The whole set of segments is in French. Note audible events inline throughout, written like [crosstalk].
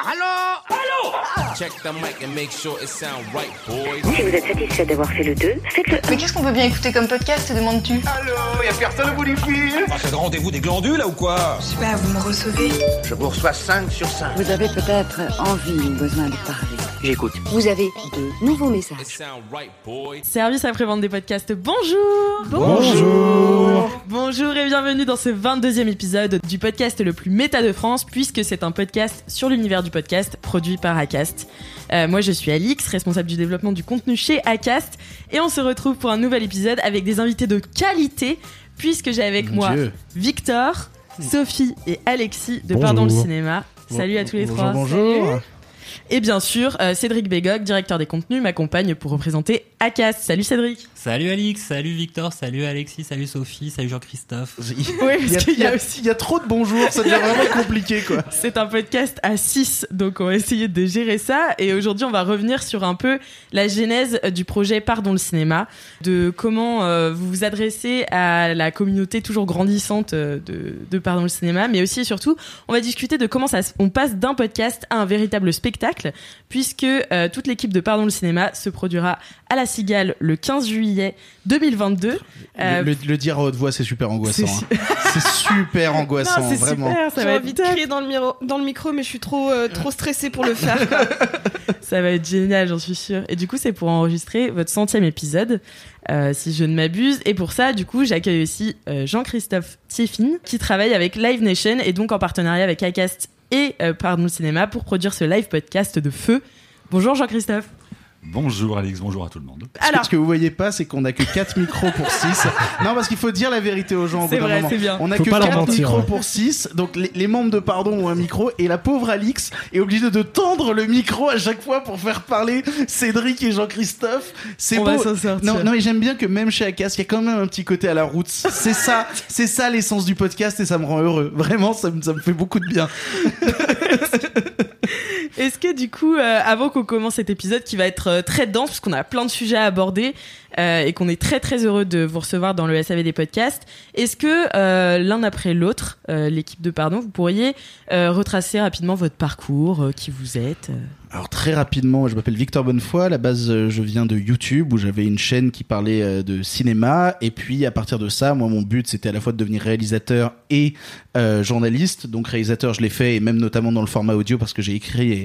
Allô Allô Si vous êtes satisfait d'avoir fait le 2, faites-le Mais qu'est-ce qu'on peut bien écouter comme podcast, demandes-tu Allô Y'a personne au bout du fil C'est le rendez-vous des glandules là ou quoi Je sais pas, vous me recevez Je vous reçois 5 sur 5. Vous avez peut-être envie ou besoin de parler. J'écoute. Vous avez de nouveaux messages. sound right, boys. Service après-vente des podcasts, bonjour Bonjour Bonjour et bienvenue dans ce 22e épisode du podcast le plus méta de France, puisque c'est un podcast sur l'univers du podcast produit par Acast. Euh, moi je suis Alix, responsable du développement du contenu chez Acast, et on se retrouve pour un nouvel épisode avec des invités de qualité, puisque j'ai avec Mon moi Dieu. Victor, Sophie et Alexis de Bonjour. Pardon le cinéma. Salut à tous les bonjour, trois. Bonjour. Salut. Et bien sûr, euh, Cédric Bégog, directeur des contenus, m'accompagne pour représenter Acast. Salut Cédric Salut Alix, salut Victor, salut Alexis, salut Sophie, salut Jean-Christophe. Oui, Il y, parce a, il y a aussi il y a trop de bonjours, ça devient vraiment compliqué quoi. [laughs] C'est un podcast à 6, donc on va essayer de gérer ça. Et aujourd'hui, on va revenir sur un peu la genèse du projet Pardon le cinéma, de comment euh, vous vous adressez à la communauté toujours grandissante euh, de, de Pardon le cinéma, mais aussi et surtout, on va discuter de comment ça, on passe d'un podcast à un véritable spectacle, puisque euh, toute l'équipe de Pardon le cinéma se produira à la Cigale le 15 juillet 2022. Euh, le, le dire à haute voix, c'est super angoissant. c'est hein. [laughs] C'est super angoissant, non, c'est vraiment. super, ça J'ai va être envie de top. crier dans le, miro- dans le micro, mais je suis trop, euh, trop stressée pour le faire. [laughs] Ça va être génial, j'en suis sûre. Et du coup, c'est pour enregistrer votre centième épisode, euh, si je ne m'abuse. Et pour ça, du coup, j'accueille aussi euh, Jean-Christophe Tieffin, qui travaille avec Live Nation et donc en partenariat avec Acast et euh, Pardon cinéma pour produire ce live podcast de feu. Bonjour Jean-Christophe. Bonjour Alix, bonjour à tout le monde. Ce que- Alors, ce que vous voyez pas, c'est qu'on a que 4 micros pour 6. [laughs] Non, parce qu'il faut dire la vérité aux gens au bout c'est d'un vrai, moment. c'est bien. On a Faut que pas leur 4 mentir, micros ouais. pour 6, donc les, les membres de Pardon ont un micro, et la pauvre Alix est obligée de tendre le micro à chaque fois pour faire parler Cédric et Jean-Christophe. C'est beau. va. Non, non, mais j'aime bien que même chez Acas, il y a quand même un petit côté à la route. C'est ça, [laughs] c'est ça l'essence du podcast et ça me rend heureux. Vraiment, ça me, ça me fait beaucoup de bien. [laughs] [laughs] Est-ce que du coup, euh, avant qu'on commence cet épisode qui va être euh, très dense, parce qu'on a plein de sujets à aborder euh, et qu'on est très très heureux de vous recevoir dans le SAV des podcasts, est-ce que l'un après l'autre, l'équipe de Pardon, vous pourriez retracer rapidement votre parcours, qui vous êtes Alors très rapidement, je m'appelle Victor Bonnefoy. À la base, je viens de YouTube où j'avais une chaîne qui parlait de cinéma. Et puis à partir de ça, moi, mon but c'était à la fois de devenir réalisateur et journaliste. Donc réalisateur, je l'ai fait et même notamment dans le format audio parce que j'ai écrit et,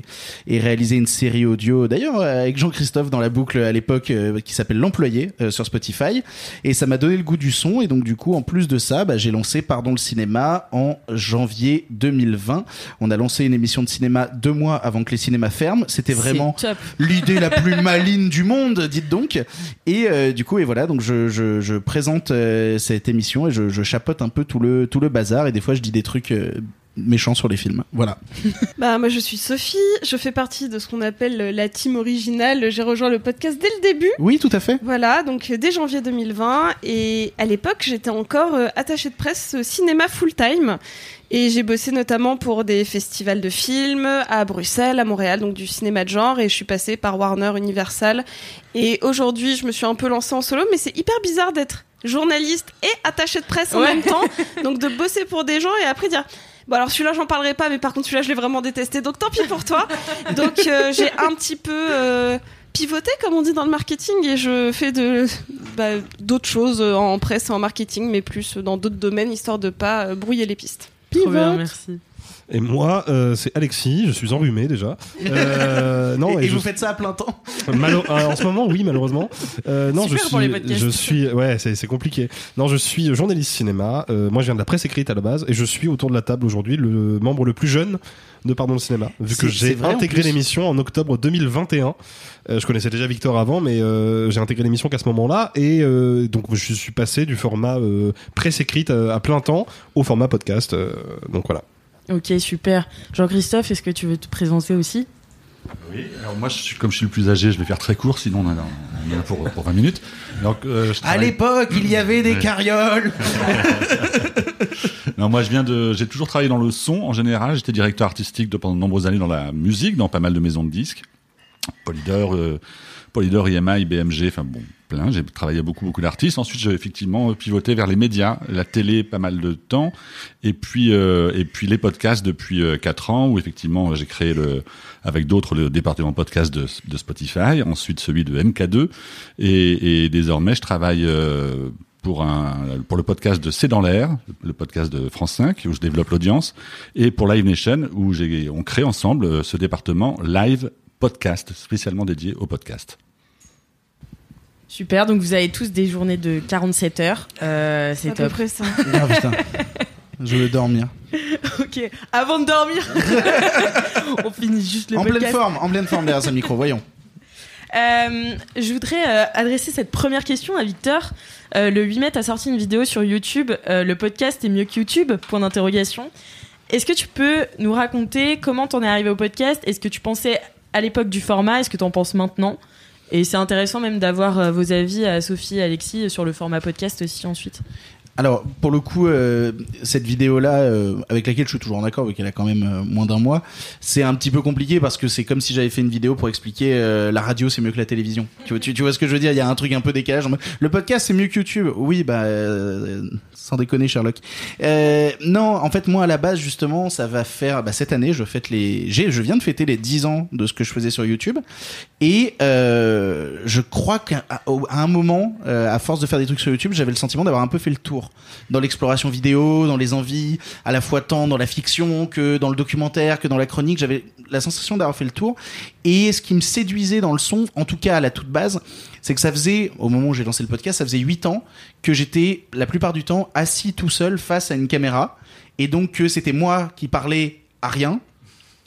et réalisé une série audio. D'ailleurs euh, avec Jean-Christophe dans la boucle à l'époque euh, qui s'appelle L'employé euh, sur Spotify. Et ça m'a donné le goût du son. Et donc du coup, en plus de ça, bah, j'ai lancé Pardon le cinéma en janvier 2020. On a lancé une émission de cinéma deux mois avant que les cinémas ferment. C'était vraiment [laughs] l'idée la plus maligne du monde, dites donc. Et euh, du coup, et voilà, donc je, je, je présente cette émission et je, je chapote un peu tout le tout le bazar et des fois je dis des trucs méchants sur les films. Voilà. [laughs] bah, moi, je suis Sophie. Je fais partie de ce qu'on appelle la team originale. J'ai rejoint le podcast dès le début. Oui, tout à fait. Voilà, donc dès janvier 2020. Et à l'époque, j'étais encore euh, attachée de presse cinéma full-time. Et j'ai bossé notamment pour des festivals de films à Bruxelles, à Montréal, donc du cinéma de genre. Et je suis passée par Warner, Universal. Et aujourd'hui, je me suis un peu lancée en solo, mais c'est hyper bizarre d'être journaliste et attachée de presse en Ouais. même temps. [laughs] Donc de bosser pour des gens et après dire. Bon alors celui-là j'en parlerai pas mais par contre celui-là je l'ai vraiment détesté donc tant pis pour toi. Donc euh, j'ai un petit peu euh, pivoté comme on dit dans le marketing et je fais de bah, d'autres choses euh, en presse et en marketing mais plus dans d'autres domaines histoire de pas euh, brouiller les pistes. Trop bien, merci. Et moi, euh, c'est Alexis, je suis enrhumé déjà. Euh, [laughs] non, et, et vous je- faites ça à plein temps Malo- euh, en ce moment, oui, malheureusement. Euh, non, Super je pour les suis, podcasts. je suis, ouais, c'est compliqué. Non, je suis journaliste cinéma. Euh, moi, je viens de la presse écrite à la base, et je suis autour de la table aujourd'hui le membre le plus jeune de Pardon le cinéma, vu que j'ai intégré l'émission en octobre 2021. Euh, je connaissais déjà Victor avant, mais euh, j'ai intégré l'émission qu'à ce moment-là, et euh, donc je suis passé du format euh, presse écrite à, à plein temps au format podcast. euh, donc voilà. Ok, super. Jean-Christophe, est-ce que tu veux te présenter aussi? Oui, alors moi, je suis, comme je suis le plus âgé, je vais faire très court, sinon on en a, on en a pour, pour 20 minutes. Donc, euh, je À l'époque, il y avait des carrioles [laughs] Non, moi, je viens de, j'ai toujours travaillé dans le son en général. J'étais directeur artistique de, pendant de nombreuses années dans la musique, dans pas mal de maisons de disques. Polydor, euh, Polydor, IMI, BMG, enfin bon, plein. J'ai travaillé beaucoup, beaucoup d'artistes. Ensuite, j'ai effectivement pivoté vers les médias, la télé, pas mal de temps. Et puis, euh, et puis les podcasts depuis euh, quatre ans, où effectivement, j'ai créé le, avec d'autres, le département podcast de, de Spotify. Ensuite, celui de MK2. Et, et désormais, je travaille, euh, pour un pour le podcast de C'est dans l'air, le podcast de France 5 où je développe l'audience et pour Live Nation où j'ai on crée ensemble euh, ce département Live Podcast spécialement dédié au podcast. Super, donc vous avez tous des journées de 47 heures. Euh, c'est à peu top. près ça. Ah putain. [laughs] Je veux dormir. Ok, avant de dormir, [laughs] on finit juste le En pleine podcast. forme, en pleine forme derrière ce micro, [laughs] voyons. Euh, je voudrais euh, adresser cette première question à Victor. Euh, le 8 mai, tu as sorti une vidéo sur YouTube. euh, le podcast est mieux que YouTube? Point d'interrogation. Est-ce que tu peux nous raconter comment t'en es arrivé au podcast? Est-ce que tu pensais à l'époque du format? Est-ce que t'en penses maintenant? Et c'est intéressant même d'avoir euh, vos avis à Sophie et Alexis sur le format podcast aussi ensuite. Alors, pour le coup, euh, cette vidéo-là, euh, avec laquelle je suis toujours en accord, vu qu'elle a quand même euh, moins d'un mois, c'est un petit peu compliqué parce que c'est comme si j'avais fait une vidéo pour expliquer euh, la radio c'est mieux que la télévision. Tu vois, ce que je veux dire? Il y a un truc un peu décalage. Le podcast c'est mieux que YouTube. Oui, bah, euh, sans déconner, Sherlock. Euh, non, en fait, moi à la base justement, ça va faire bah, cette année, je fête les, je viens de fêter les 10 ans de ce que je faisais sur YouTube, et euh, je crois qu'à un moment, euh, à force de faire des trucs sur YouTube, j'avais le sentiment d'avoir un peu fait le tour dans l'exploration vidéo, dans les envies, à la fois tant dans la fiction que dans le documentaire, que dans la chronique. J'avais la sensation d'avoir fait le tour. Et ce qui me séduisait dans le son, en tout cas à la toute base, c'est que ça faisait, au moment où j'ai lancé le podcast, ça faisait 8 ans que j'étais la plupart du temps assis tout seul face à une caméra. Et donc que c'était moi qui parlais à rien.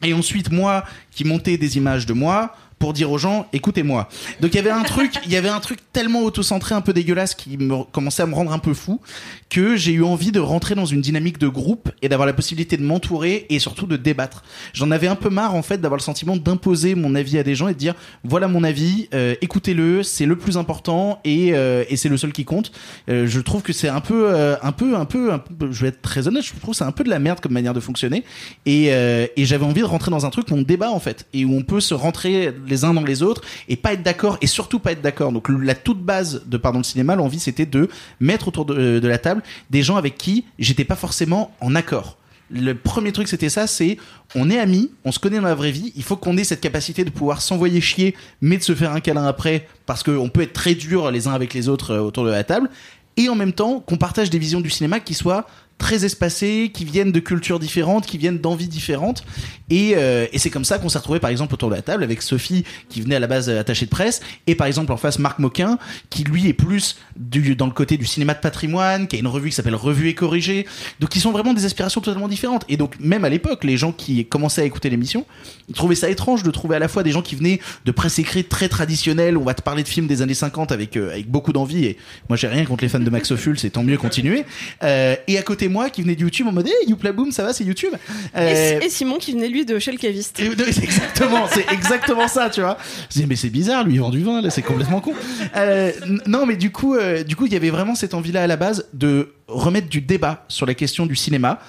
Et ensuite moi qui montais des images de moi pour dire aux gens écoutez-moi. Donc il y avait un truc, il y avait un truc tellement autocentré, un peu dégueulasse qui me commençait à me rendre un peu fou que j'ai eu envie de rentrer dans une dynamique de groupe et d'avoir la possibilité de m'entourer et surtout de débattre. J'en avais un peu marre en fait d'avoir le sentiment d'imposer mon avis à des gens et de dire voilà mon avis, euh, écoutez-le, c'est le plus important et, euh, et c'est le seul qui compte. Euh, je trouve que c'est un peu, euh, un peu, un peu, un peu- je vais être très honnête, je trouve que c'est un peu de la merde comme manière de fonctionner et, euh, et j'avais envie de rentrer dans un truc où on débat en fait et où on peut se rentrer les uns dans les autres et pas être d'accord et surtout pas être d'accord. Donc la toute base de Pardon le cinéma, l'envie c'était de mettre autour de, de la table des gens avec qui j'étais pas forcément en accord. Le premier truc c'était ça, c'est on est amis, on se connaît dans la vraie vie, il faut qu'on ait cette capacité de pouvoir s'envoyer chier mais de se faire un câlin après parce qu'on peut être très dur les uns avec les autres euh, autour de la table et en même temps qu'on partage des visions du cinéma qui soient très espacées, qui viennent de cultures différentes, qui viennent d'envies différentes. Et, euh, et c'est comme ça qu'on s'est retrouvé par exemple autour de la table avec Sophie qui venait à la base euh, attachée de presse et par exemple en face Marc Moquin qui lui est plus dans le côté du cinéma de patrimoine, qui a une revue qui s'appelle Revue et Corrigée. Donc ils sont vraiment des aspirations totalement différentes. Et donc même à l'époque, les gens qui commençaient à écouter l'émission, ils trouvaient ça étrange de trouver à la fois des gens qui venaient de presse écrite très traditionnelle, on va te parler de films des années 50 avec, euh, avec beaucoup d'envie. Et moi j'ai rien contre les fans de Max Ophuls, c'est tant mieux continuer. Euh, et à côté moi qui venait de YouTube en mode hey, Youpla Boom, ça va, c'est YouTube. Et, Euh, et Simon qui venait lui de chez le caviste. et- c'est [laughs] exactement, c'est exactement ça, tu vois. Je dis mais c'est bizarre, lui il vend du vin là, c'est complètement con. Euh, non, mais du coup, euh, du coup, il y avait vraiment cette envie-là à la base de remettre du débat sur la question du cinéma,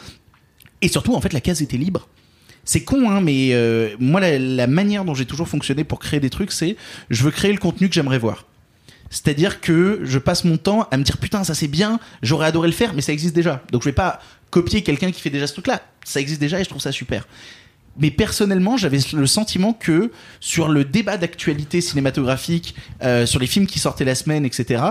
et surtout en fait la case était libre. C'est con, hein, mais moi la, la manière dont j'ai toujours fonctionné pour créer des trucs, c'est je veux créer le contenu que j'aimerais voir. C'est-à-dire que je passe mon temps à me dire putain ça c'est bien, j'aurais adoré le faire, mais ça existe déjà. Donc je vais pas copier quelqu'un qui fait déjà ce truc-là. Ça existe déjà et je trouve ça super. Mais personnellement, j'avais le sentiment que sur le débat d'actualité cinématographique, euh, sur les films qui sortaient la semaine, etc.,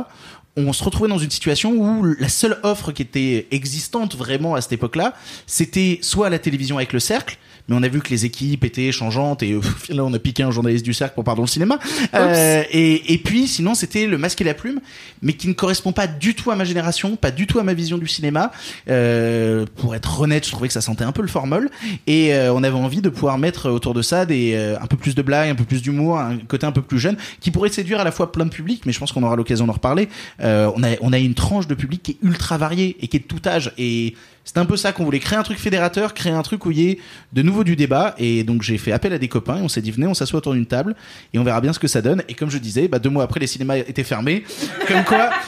on se retrouvait dans une situation où la seule offre qui était existante vraiment à cette époque-là, c'était soit la télévision avec le cercle, mais on a vu que les équipes étaient changeantes et [laughs] euh, là on a piqué un journaliste du cercle pour pardon le cinéma. Euh, et, et puis sinon c'était le masque et la plume, mais qui ne correspond pas du tout à ma génération, pas du tout à ma vision du cinéma. Euh, pour être honnête, je trouvais que ça sentait un peu le formol et euh, on avait envie de pouvoir mettre autour de ça des euh, un peu plus de blagues, un peu plus d'humour, un côté un peu plus jeune qui pourrait séduire à la fois plein de publics, mais je pense qu'on aura l'occasion d'en reparler. Euh, on a on a une tranche de public qui est ultra variée et qui est de tout âge et c'est un peu ça qu'on voulait créer un truc fédérateur, créer un truc où il y ait de nouveau du débat. Et donc j'ai fait appel à des copains et on s'est dit venez, on s'assoit autour d'une table et on verra bien ce que ça donne. Et comme je disais, bah, deux mois après les cinémas étaient fermés. Comme quoi. [laughs]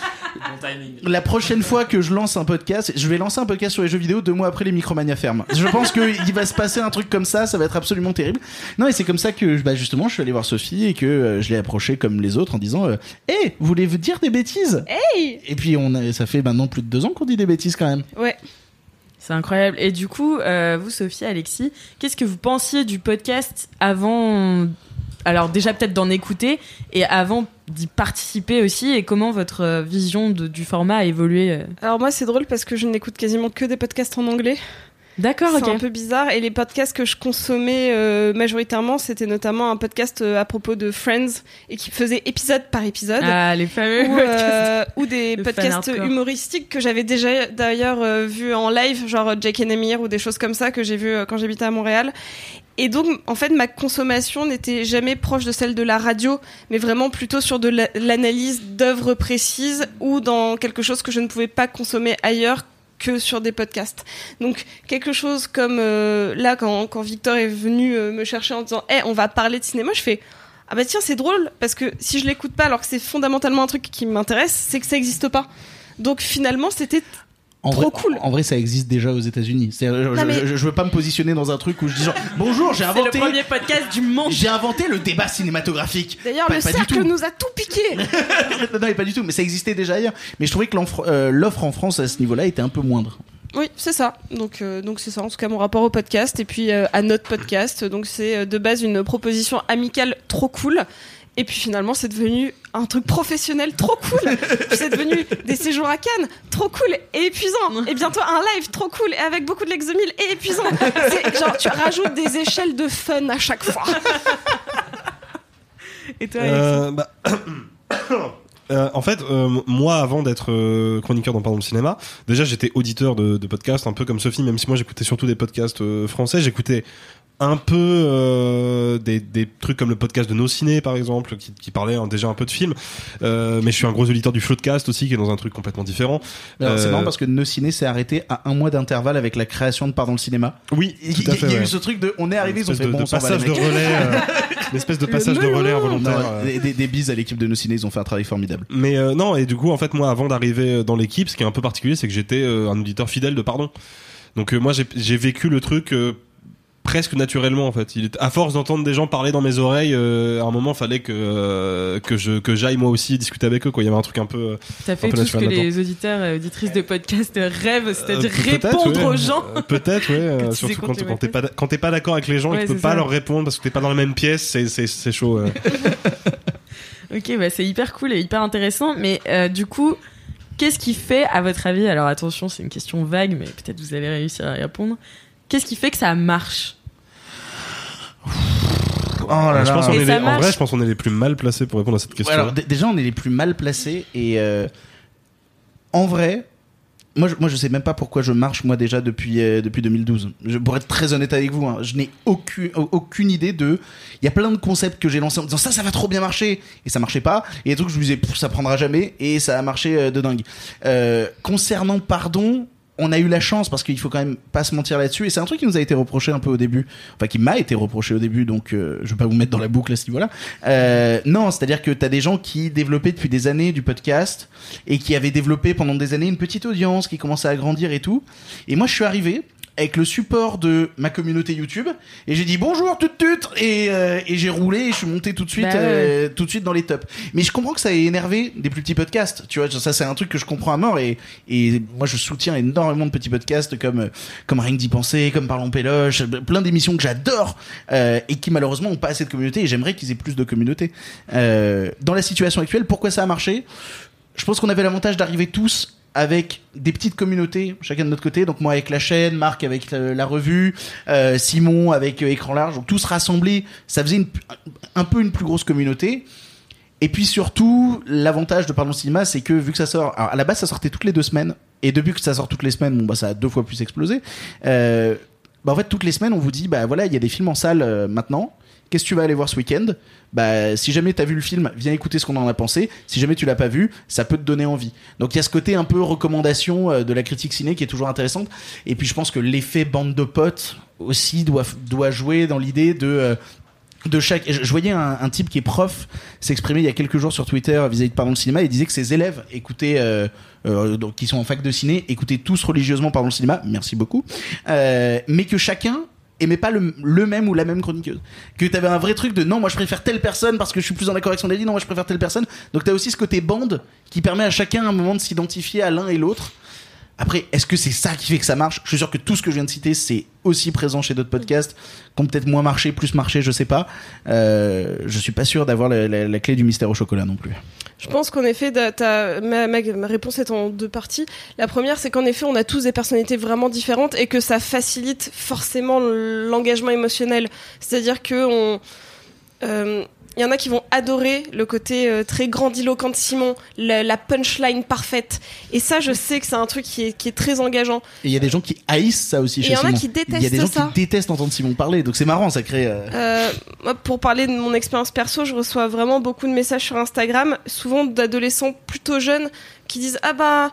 La prochaine fois que je lance un podcast, je vais lancer un podcast sur les jeux vidéo deux mois après les Micromania ferment. Je pense qu'il va se passer un truc comme ça, ça va être absolument terrible. Non, et c'est comme ça que bah, justement je suis allé voir Sophie et que euh, je l'ai approché comme les autres en disant euh, Hé, vous voulez dire des bêtises? Hey Et puis on a, ça fait maintenant plus de deux ans qu'on dit des bêtises quand même. Ouais. C'est incroyable. Et du coup, euh, vous, Sophie, Alexis, qu'est-ce que vous pensiez du podcast avant Alors déjà peut-être d'en écouter et avant d'y participer aussi et comment votre euh, vision de- du format a évolué euh? Alors moi c'est drôle parce que je n'écoute quasiment que des podcasts en anglais. D'accord, C'est un peu bizarre. Et les podcasts que je consommais euh, majoritairement, c'était notamment un podcast euh, à propos de Friends et qui faisait épisode par épisode. Ah, les fameux ou, euh, ou des [laughs] Le podcasts humoristiques que j'avais déjà d'ailleurs vu en live, genre Jake and Amir ou des choses comme ça que j'ai vu quand j'habitais à Montréal. Et donc, en fait, ma consommation n'était jamais proche de celle de la radio, mais vraiment plutôt sur de la- l'analyse d'œuvres précises ou dans quelque chose que je ne pouvais pas consommer ailleurs que sur des podcasts. Donc quelque chose comme euh, là quand, quand Victor est venu euh, me chercher en disant "Eh, on va parler de cinéma", je fais "Ah bah tiens, c'est drôle parce que si je l'écoute pas alors que c'est fondamentalement un truc qui m'intéresse, c'est que ça existe pas." Donc finalement, c'était En Trop vrai, cool. En vrai, ça existe déjà aux États-Unis. C'est- Je, mais- je- je veux pas me positionner dans un truc où je dis genre bonjour, j'ai C'est le inventé, premier podcast du monde. j'ai inventé le débat cinématographique. D'ailleurs, le pas cercle nous a tout piqué. [laughs] non, mais pas du tout. Mais ça existait déjà ailleurs. Mais je trouvais que euh, l'offre en France à ce niveau-là était un peu moindre. Oui, c'est ça. Donc, euh, donc c'est ça. En tout cas, mon rapport au podcast et puis euh, à notre podcast. Donc, c'est euh, de base une proposition amicale trop cool. Et puis finalement, c'est devenu un truc professionnel trop cool. C'est devenu des séjours à Cannes trop cool et épuisant. Et bientôt un live trop cool et avec beaucoup de l'exomile et épuisant. C'est genre tu rajoutes des échelles de fun à chaque fois. Et toi, Euh, bah, [coughs] euh, en fait, euh, moi, avant d'être euh, chroniqueur dans Pardon le cinéma, déjà j'étais auditeur de, de podcasts, un peu comme Sophie, même si moi j'écoutais surtout des podcasts euh, français. J'écoutais un peu euh, des, des trucs comme le podcast de Nos Ciné, par exemple, qui, qui parlait hein, déjà un peu de films. Euh, mais je suis un gros auditeur du Floodcast aussi, qui est dans un truc complètement différent. C'est Euh, marrant parce que No Ciné s'est arrêté à un mois d'intervalle avec la création de Pardon le cinéma. Oui, Il y, a ouais. eu ce truc de on est arrivé, ils ont fait bon, de, on s'en va, passage de relais, euh, [laughs] une espèce de passage de relais involontaire. Non, euh. des, des- des bises à l'équipe de No Ciné, ils ont fait un travail formidable. Mais euh, non, et du coup, en fait, moi, avant d'arriver dans l'équipe, ce qui est un peu particulier, c'est que j'étais euh, un auditeur fidèle de Pardon. Donc euh, moi, j'ai- j'ai vécu le truc euh, presque naturellement, en fait. Il est, à force d'entendre des gens parler dans mes oreilles, euh, à un moment, fallait que euh, que je que j'aille moi aussi discuter avec eux. Quoi, il y avait un truc un peu. euh, T'as fait tout ce que les auditeurs et auditrices de podcast rêvent, c'est-à-dire répondre ouais. aux gens. Peut-être, ouais. [laughs] surtout quand, quand t'es pas quand t'es pas d'accord avec les gens et Ouais, que tu peux pas leur répondre parce que t'es pas dans la même pièce, c'est c'est chaud. [laughs] Ok, bah c'est hyper cool et hyper intéressant. Mais du coup, qu'est-ce qui fait, à votre avis, alors attention, c'est une question vague, mais peut-être vous allez réussir à répondre. Qu'est-ce qui fait que ça marche? Oh là je là. pense qu'on Et est ça les- en vrai, je pense qu'on est les plus mal placés pour répondre à cette question. Ouais, alors, d- déjà, on est les plus mal placés et euh, en vrai, moi je, moi je sais même pas pourquoi je marche moi déjà depuis euh, depuis 2012. Je, pour être très honnête avec vous, hein, je n'ai aucune au- aucune idée de. Il y a plein de concepts que j'ai lancés en disant ça ça va trop bien marcher et ça marchait pas. Et des trucs que je me disais ça prendra jamais et ça a marché euh, de dingue. Euh, concernant pardon. On a eu la chance parce qu'il faut quand même pas se mentir là-dessus et c'est un truc qui nous a été reproché un peu au début, enfin qui m'a été reproché au début donc euh, je vais pas vous mettre dans la boucle à ce niveau-là. Euh, non, c'est-à-dire que t'as des gens qui développaient depuis des années du podcast et qui avaient développé pendant des années une petite audience qui commençait à grandir et tout. Et moi, je suis arrivé avec le support de ma communauté YouTube et j'ai dit bonjour tut tut et, euh, et j'ai roulé et je suis monté tout de suite Bah ouais. euh, tout de suite dans les tops. Mais je comprends que ça ait énervé des plus petits podcasts. Tu vois, ça c'est un truc que je comprends à mort et et moi je soutiens énormément de petits podcasts comme euh, comme Rien que d'y penser, comme Parlons Péloche, plein d'émissions que j'adore euh, et qui malheureusement ont pas assez de communauté et j'aimerais qu'ils aient plus de communauté. Euh, dans la situation actuelle, pourquoi ça a marché? Je pense qu'on avait l'avantage d'arriver tous avec des petites communautés, chacun de notre côté. Donc moi avec la chaîne, Marc avec la, la revue, euh, Simon avec euh, Écran Large. Donc tous rassemblés, ça faisait une, un peu une plus grosse communauté. Et puis surtout, l'avantage de Parlons Cinéma, c'est que vu que ça sort, alors à la base ça sortait toutes les deux semaines, et depuis que ça sort toutes les semaines, bon bah ça a deux fois plus explosé. Euh, bah en fait toutes les semaines on vous dit bah voilà il y a des films en salle euh, maintenant. Qu'est-ce que tu vas aller voir ce week-end? Bah si jamais t'as vu le film, viens écouter ce qu'on en a pensé. Si jamais tu l'as pas vu, ça peut te donner envie. Donc il y a ce côté un peu recommandation euh, de la critique ciné qui est toujours intéressante. Et puis je pense que l'effet bande de potes aussi doit doit jouer dans l'idée de euh, de chaque. Je voyais un, type qui est prof s'exprimer il y a quelques jours sur Twitter vis-à-vis de Pardon le cinéma et disait que ses élèves écoutaient, euh, donc, qui sont en fac de ciné, écoutaient tous religieusement Pardon le cinéma. Merci beaucoup. Mais que chacun aimait pas le, même ou la même chroniqueuse. Que t'avais un vrai truc de non, moi je préfère telle personne parce que je suis plus en accord avec son avis, non, moi je préfère telle personne. Donc t'as aussi ce côté bande qui permet à chacun un moment de s'identifier à l'un et l'autre. Après, est-ce que c'est ça qui fait que ça marche? Je suis sûr que tout ce que je viens de citer, c'est aussi présent chez d'autres podcasts, qui ont peut-être moins marché, plus marché, je sais pas. Euh, je suis pas sûr d'avoir la clé du mystère au chocolat non plus. Je pense qu'en effet, ma, réponse est en deux parties. La première, c'est qu'en effet, on a tous des personnalités vraiment différentes et que ça facilite forcément l'engagement émotionnel. C'est-à-dire que on, euh, il y en a qui vont adorer le côté euh, très grandiloquent de Simon, la, la punchline parfaite. Et ça, je sais que c'est un truc qui est, qui est très engageant. Et il y a des gens qui haïssent ça aussi chez il y en a Simon. qui Il y a détestent des gens ça. qui détestent entendre Simon parler, donc c'est marrant, ça crée. euh, Euh, moi, pour parler de mon expérience perso, je reçois vraiment beaucoup de messages sur Instagram, souvent d'adolescents plutôt jeunes qui disent ah bah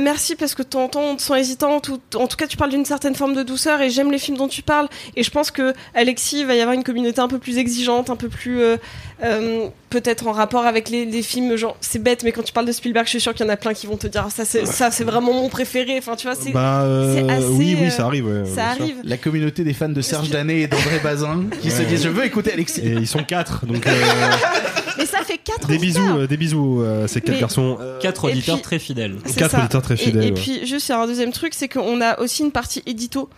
merci parce que ton on te sent hésitante ou en tout cas tu parles d'une certaine forme de douceur et j'aime les films dont tu parles. Et je pense que Alexis va y avoir une communauté un peu plus exigeante un peu plus euh, euh, peut-être en rapport avec les, les films genre c'est bête mais quand tu parles de Spielberg je suis sûr qu'il y en a plein qui vont te dire ah, ça c'est ça c'est vraiment mon préféré enfin tu vois c'est Bah, euh, c'est assez, oui, oui, euh, ça arrive. ouais, ça bien sûr. arrive La communauté des fans de Serge Danet et d'André Bazin qui se disent je veux écouter Alexis. Et ils sont quatre, donc euh, [laughs] mais ça fait quatre des auditeurs. bisous, euh, des bisous, euh, ces quatre Mais- garçons. Euh, Quatre Et auditeurs puis- très fidèles. C'est Quatre ça. auditeurs très Et- fidèles, Et, ouais. puis, juste, il y a un deuxième truc, c'est qu'on a aussi une partie édito.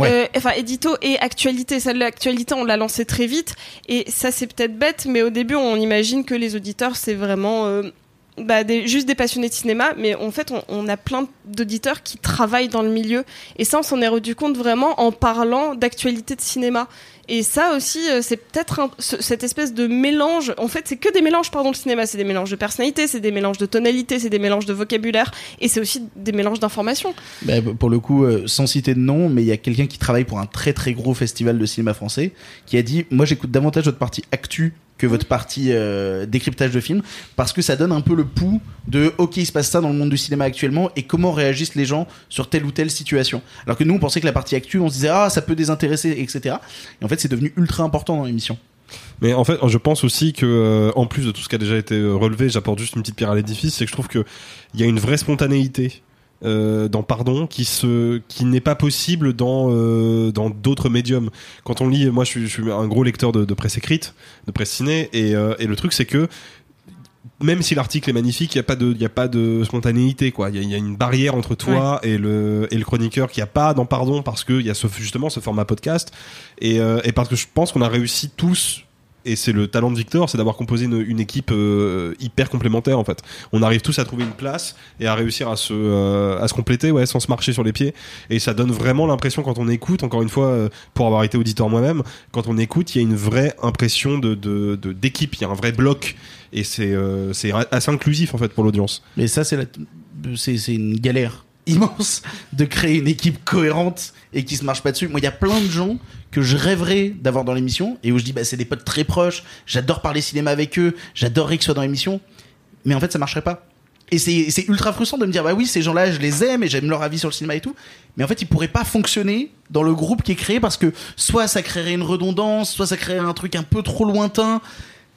Euh, enfin, édito et actualité. Celle l'actualité, on l'a lancée très vite. Et ça, c'est peut-être bête, mais au début, on imagine que les auditeurs, c'est vraiment euh, bah, juste des passionnés de cinéma. Mais en fait, on a plein d'auditeurs qui travaillent dans le milieu. Et ça, on s'en est rendu compte vraiment en parlant d'actualité de cinéma. Et ça aussi, euh, c'est peut-être cette espèce de mélange. En fait, c'est que des mélanges, pardon, le cinéma. C'est des mélanges de personnalité, c'est des mélanges de tonalité, c'est des mélanges de vocabulaire, et c'est aussi des mélanges d'informations. Bah, pour le coup, euh, sans citer de nom, mais il y a quelqu'un qui travaille pour un très très gros festival de cinéma français qui a dit Moi j'écoute davantage votre partie actu que votre partie euh, décryptage de film parce que ça donne un peu le pouls de ok il se passe ça dans le monde du cinéma actuellement et comment réagissent les gens sur telle ou telle situation alors que nous on pensait que la partie actu on se disait ah ça peut désintéresser etc et en fait c'est devenu ultra important dans l'émission Mais en fait, je pense aussi que, euh, en plus de tout ce qui a déjà été euh, relevé, j'apporte juste une petite pierre à l'édifice, c'est que je trouve que il y a une vraie spontanéité euh, dans Pardon qui qui n'est pas possible dans dans d'autres médiums. Quand on lit, moi, je suis, un gros lecteur de, presse écrite, de presse ciné, et le truc, c'est que même si l'article est magnifique, il n'y a pas de, il y a pas de spontanéité, quoi. Il y a, il y a une barrière entre toi et le, et le chroniqueur qu'il n'y a pas dans Pardon parce qu'il y a ce, justement ce format podcast et, euh, et parce que je pense qu'on a réussi tous et c'est le talent de Victor, c'est d'avoir composé une, équipe euh, hyper complémentaire en fait. On arrive tous à trouver une place et à réussir à se euh, à se compléter, ouais, sans se marcher sur les pieds. Et ça donne vraiment l'impression quand on écoute, encore une fois, euh, pour avoir été auditeur moi-même, quand on écoute, il y a une vraie impression de de- de- d'équipe, il y a un vrai bloc et c'est assez inclusif en fait pour l'audience. Mais ça, c'est la- une galère immense de créer une équipe cohérente et qui se marche pas dessus. Moi, il y a plein de gens que je rêverais d'avoir dans l'émission et où je dis, bah, c'est des potes très proches, j'adore parler cinéma avec eux, j'adorerais qu'ils soient dans l'émission. Mais en fait, ça marcherait pas. Et c'est ultra frustrant de me dire, bah oui, ces gens-là, je les aime et j'aime leur avis sur le cinéma et tout. Mais en fait, ils pourraient pas fonctionner dans le groupe qui est créé parce que soit ça créerait une redondance, soit ça créerait un truc un peu trop lointain.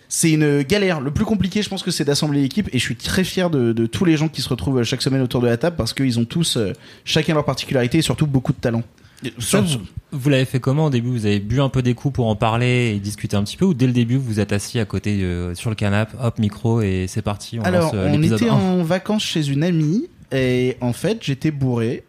C'est une galère. Le plus compliqué, je pense que c'est d'assembler l'équipe. Et je suis très fier de, de tous les gens qui se retrouvent chaque semaine autour de la table parce qu'ils ont tous, euh, chacun leur particularité et surtout beaucoup de talent. Ça, vous, vous l'avez fait comment au début? Vous avez bu un peu des coups pour en parler et discuter un petit peu ou dès le début vous vous êtes assis à côté euh, sur le canapé, hop micro et c'est parti on Alors, lance, euh, on était 1. en vacances chez une amie et en fait, j'étais bourré.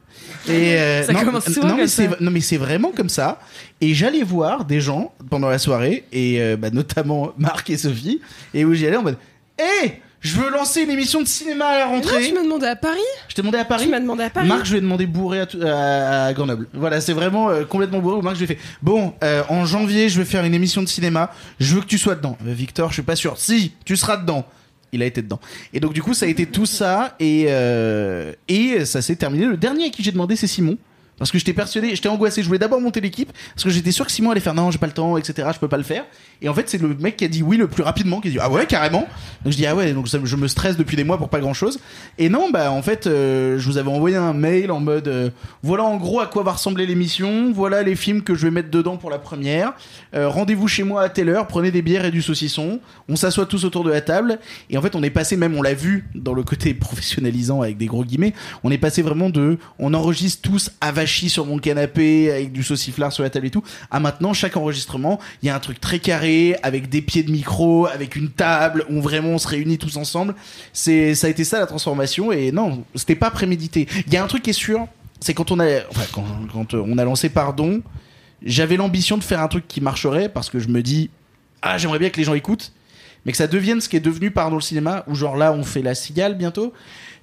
Et euh, Ça non, commence souvent non, mais c'est ça. non mais c'est vraiment comme ça. Et j'allais voir des gens pendant la soirée et euh, bah, notamment [laughs] Marc et Sophie et où j'y allais en mode, hé, je veux lancer une émission de cinéma à la non, rentrée. tu m'as demandé à Paris Je t'ai demandé à Paris. Tu m'as demandé à Paris Marc, je lui ai demandé bourré à, à- à Grenoble. Voilà, c'est vraiment euh, complètement bourré. Marc, je lui ai fait Bon, euh, en janvier, je vais faire une émission de cinéma. Je veux que tu sois dedans. Euh, Victor, je suis pas sûr. Si, tu seras dedans. Il a été dedans. Et donc, du coup, ça a été tout ça. Et, euh, et ça s'est terminé. Le dernier à qui j'ai demandé, c'est Simon. Parce que j'étais persuadé, j'étais angoissé. Je voulais d'abord monter l'équipe. Parce que j'étais sûr que Simon allait faire non, j'ai pas le temps, etc. Je peux pas le faire. Et en fait, c'est le mec qui a dit oui le plus rapidement, qui a dit ah ouais, carrément. Donc je dis ah ouais, donc je me stresse depuis des mois pour pas grand chose. Et non, bah en fait, euh, je vous avais envoyé un mail en mode euh, voilà en gros à quoi va ressembler l'émission, voilà les films que je vais mettre dedans pour la première. Euh, Rendez-vous chez moi à telle heure, prenez des bières et du saucisson. On s'assoit tous autour de la table. Et en fait, on est passé même, on l'a vu dans le côté [laughs] professionnalisant avec des gros guillemets, on est passé vraiment de on enregistre tous sur mon canapé avec du sauciflard sur la table et tout, à maintenant chaque enregistrement, il y a un truc très carré avec des pieds de micro, avec une table où vraiment on se réunit tous ensemble. C'est ça a été ça la transformation et non, c'était pas prémédité. Il y a un truc qui est sûr, c'est quand on a quand, on a lancé Pardon, j'avais l'ambition de faire un truc qui marcherait parce que je me dis ah j'aimerais bien que les gens écoutent mais que ça devienne ce qui est devenu Pardon le cinéma où genre là on fait la cigale bientôt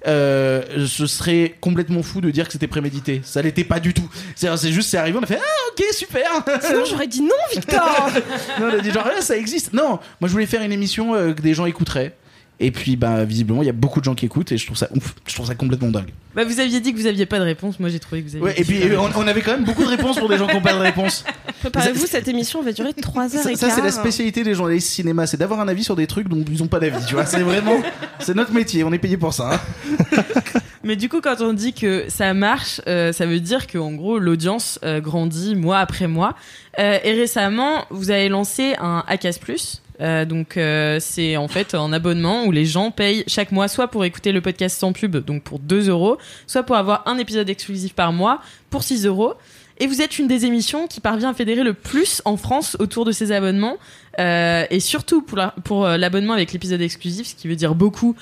euh, ce serait complètement fou de dire que c'était prémédité. Ça l'était pas du tout. C'est c'est juste c'est arrivé on a fait ah ok super. Sinon, j'aurais dit non, Victor. [laughs] Non, on a dit genre ah, ça existe. Non moi je voulais faire une émission euh, que des gens écouteraient et puis bah visiblement il y a beaucoup de gens qui écoutent et je trouve ça ouf je trouve ça complètement dingue Bah, vous aviez dit que vous aviez pas de réponse. Moi, j'ai trouvé que vous aviez. ouais et puis euh, on, on avait quand même beaucoup de réponses pour des gens qui n'ont pas de réponse Préparez-vous, cette émission va durer 3 heures Ça, et ça, c'est la spécialité des journalistes cinéma, c'est d'avoir un avis sur des trucs dont ils ont pas d'avis. Tu vois, c'est vraiment, c'est notre métier. On est payé pour ça. hein. [laughs] Mais du coup, quand on dit que ça marche, euh, ça veut dire que en gros, l'audience euh, grandit mois après mois. Euh, et récemment, vous avez lancé un Acas Plus. Euh, donc euh, c'est en fait un abonnement où les gens payent chaque mois soit pour écouter le podcast sans pub donc pour 2 euros soit pour avoir un épisode exclusif par mois pour 6 euros. Et vous êtes une des émissions qui parvient à fédérer le plus en France autour de ces abonnements. Euh, et surtout pour la- pour l'abonnement avec l'épisode exclusif ce qui veut dire beaucoup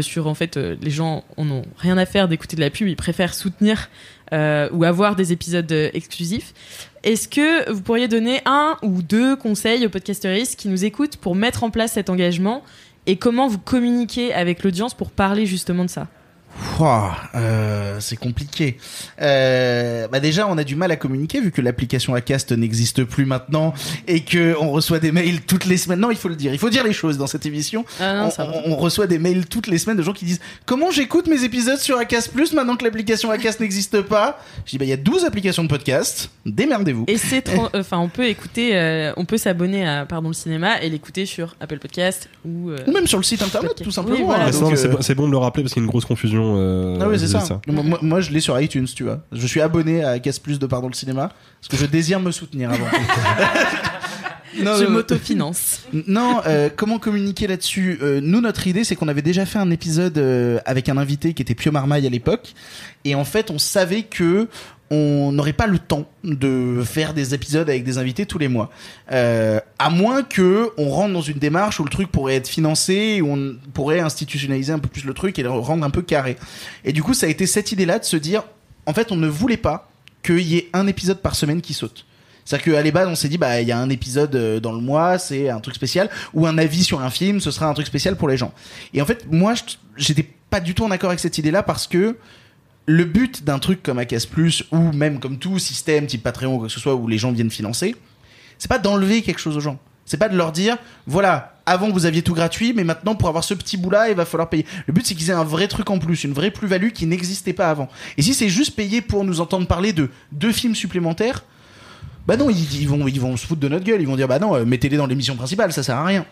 sur en fait les gens en ont rien à faire d'écouter de la pub. Ils préfèrent soutenir euh, ou avoir des épisodes euh, exclusifs. Est-ce que vous pourriez donner un ou deux conseils aux podcasteristes qui nous écoutent pour mettre en place cet engagement et comment vous communiquez avec l'audience pour parler justement de ça? Ouah, euh, c'est compliqué. Euh, bah déjà, on a du mal à communiquer vu que l'application Acast n'existe plus maintenant et que on reçoit des mails toutes les semaines. Non, il faut le dire. Il faut dire les choses dans cette émission. Ah non, on, ça va. on- on reçoit des mails toutes les semaines de gens qui disent comment j'écoute mes épisodes sur Acast Plus maintenant que l'application Acast n'existe pas? Je dis bah il y a 12 applications de podcast. Démerdez-vous. Et c'est [laughs] enfin on peut écouter, euh, on peut s'abonner à pardon le cinéma et l'écouter sur Apple Podcast ou. euh, Ou même sur le site internet, podcast. tout simplement. Oui, voilà. Ah, euh, c'est bon de le rappeler parce qu'il y a une grosse confusion. Euh, Ah oui, c'est ça. Moi, je l'ai sur iTunes, tu vois. Je suis abonné à Casse Plus de Pardon le Cinéma parce que je désire me soutenir avant. [laughs] non, je m'autofinance. non, euh, comment communiquer là-dessus Euh, Nous, notre idée, c'est qu'on avait déjà fait un épisode euh, avec un invité qui était Pio Marmaille à l'époque, et en fait, on savait que on n'aurait pas le temps de faire des épisodes avec des invités tous les mois, euh, à moins que on rentre dans une démarche où le truc pourrait être financé, où on pourrait institutionnaliser un peu plus le truc et le rendre un peu carré. Et du coup, ça a été cette idée-là de se dire, en fait, on ne voulait pas qu'il y ait un épisode par semaine qui saute. C'est-à-dire qu'à les bases, on s'est dit, bah, il y a un épisode euh, dans le mois, c'est un truc spécial, ou un avis sur un film, ce sera un truc spécial pour les gens. Et en fait, moi, j'étais pas du tout en accord avec cette idée-là parce que le but d'un truc comme Acas Plus, ou même comme tout système type Patreon ou quoi que ce soit, où les gens viennent financer, c'est pas d'enlever quelque chose aux gens. C'est pas de leur dire, voilà, avant vous aviez tout gratuit, mais maintenant pour avoir ce petit bout-là, il va falloir payer. Le but c'est qu'ils aient un vrai truc en plus, une vraie plus-value qui n'existait pas avant. Et si c'est juste payé pour nous entendre parler de deux films supplémentaires, bah non, ils, ils vont, ils vont se foutre de notre gueule. Ils vont dire, bah non, euh, mettez-les dans l'émission principale, ça sert à rien.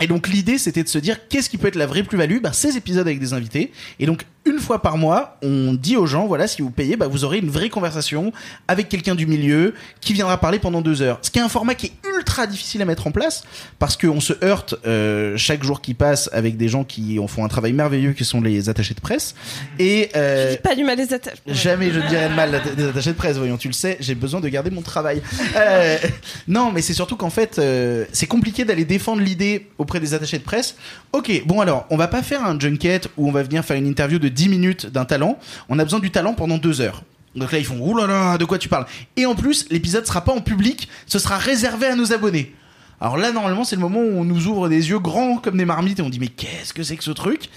Et donc l'idée, c'était de se dire, qu'est-ce qui peut être la vraie plus-value? Bah ces épisodes avec des invités. Et donc une fois par mois, on dit aux gens, voilà, si vous payez, bah vous aurez une vraie conversation avec quelqu'un du milieu qui viendra parler pendant deux heures. Ce qui est un format qui est ultra difficile à mettre en place parce qu'on se heurte euh, chaque jour qui passe avec des gens qui en font un travail merveilleux, qui sont les attachés de presse. Et euh, Je dis pas du mal des attaches. Jamais je ne dirais de mal des attachés de presse, voyons, tu le sais, j'ai besoin de garder mon travail. Euh, [laughs] non, mais c'est surtout qu'en fait, euh, c'est compliqué d'aller défendre l'idée auprès des attachés de presse. Ok, bon alors, on va pas faire un junket où on va venir faire une interview de 10 minutes d'un talent, on a besoin du talent pendant deux heures. Donc là, ils font, oulala, de quoi tu parles? Et en plus, l'épisode sera pas en public, ce sera réservé à nos abonnés. Alors là, normalement, c'est le moment où on nous ouvre des yeux grands comme des marmites et on dit mais qu'est-ce que c'est que ce truc?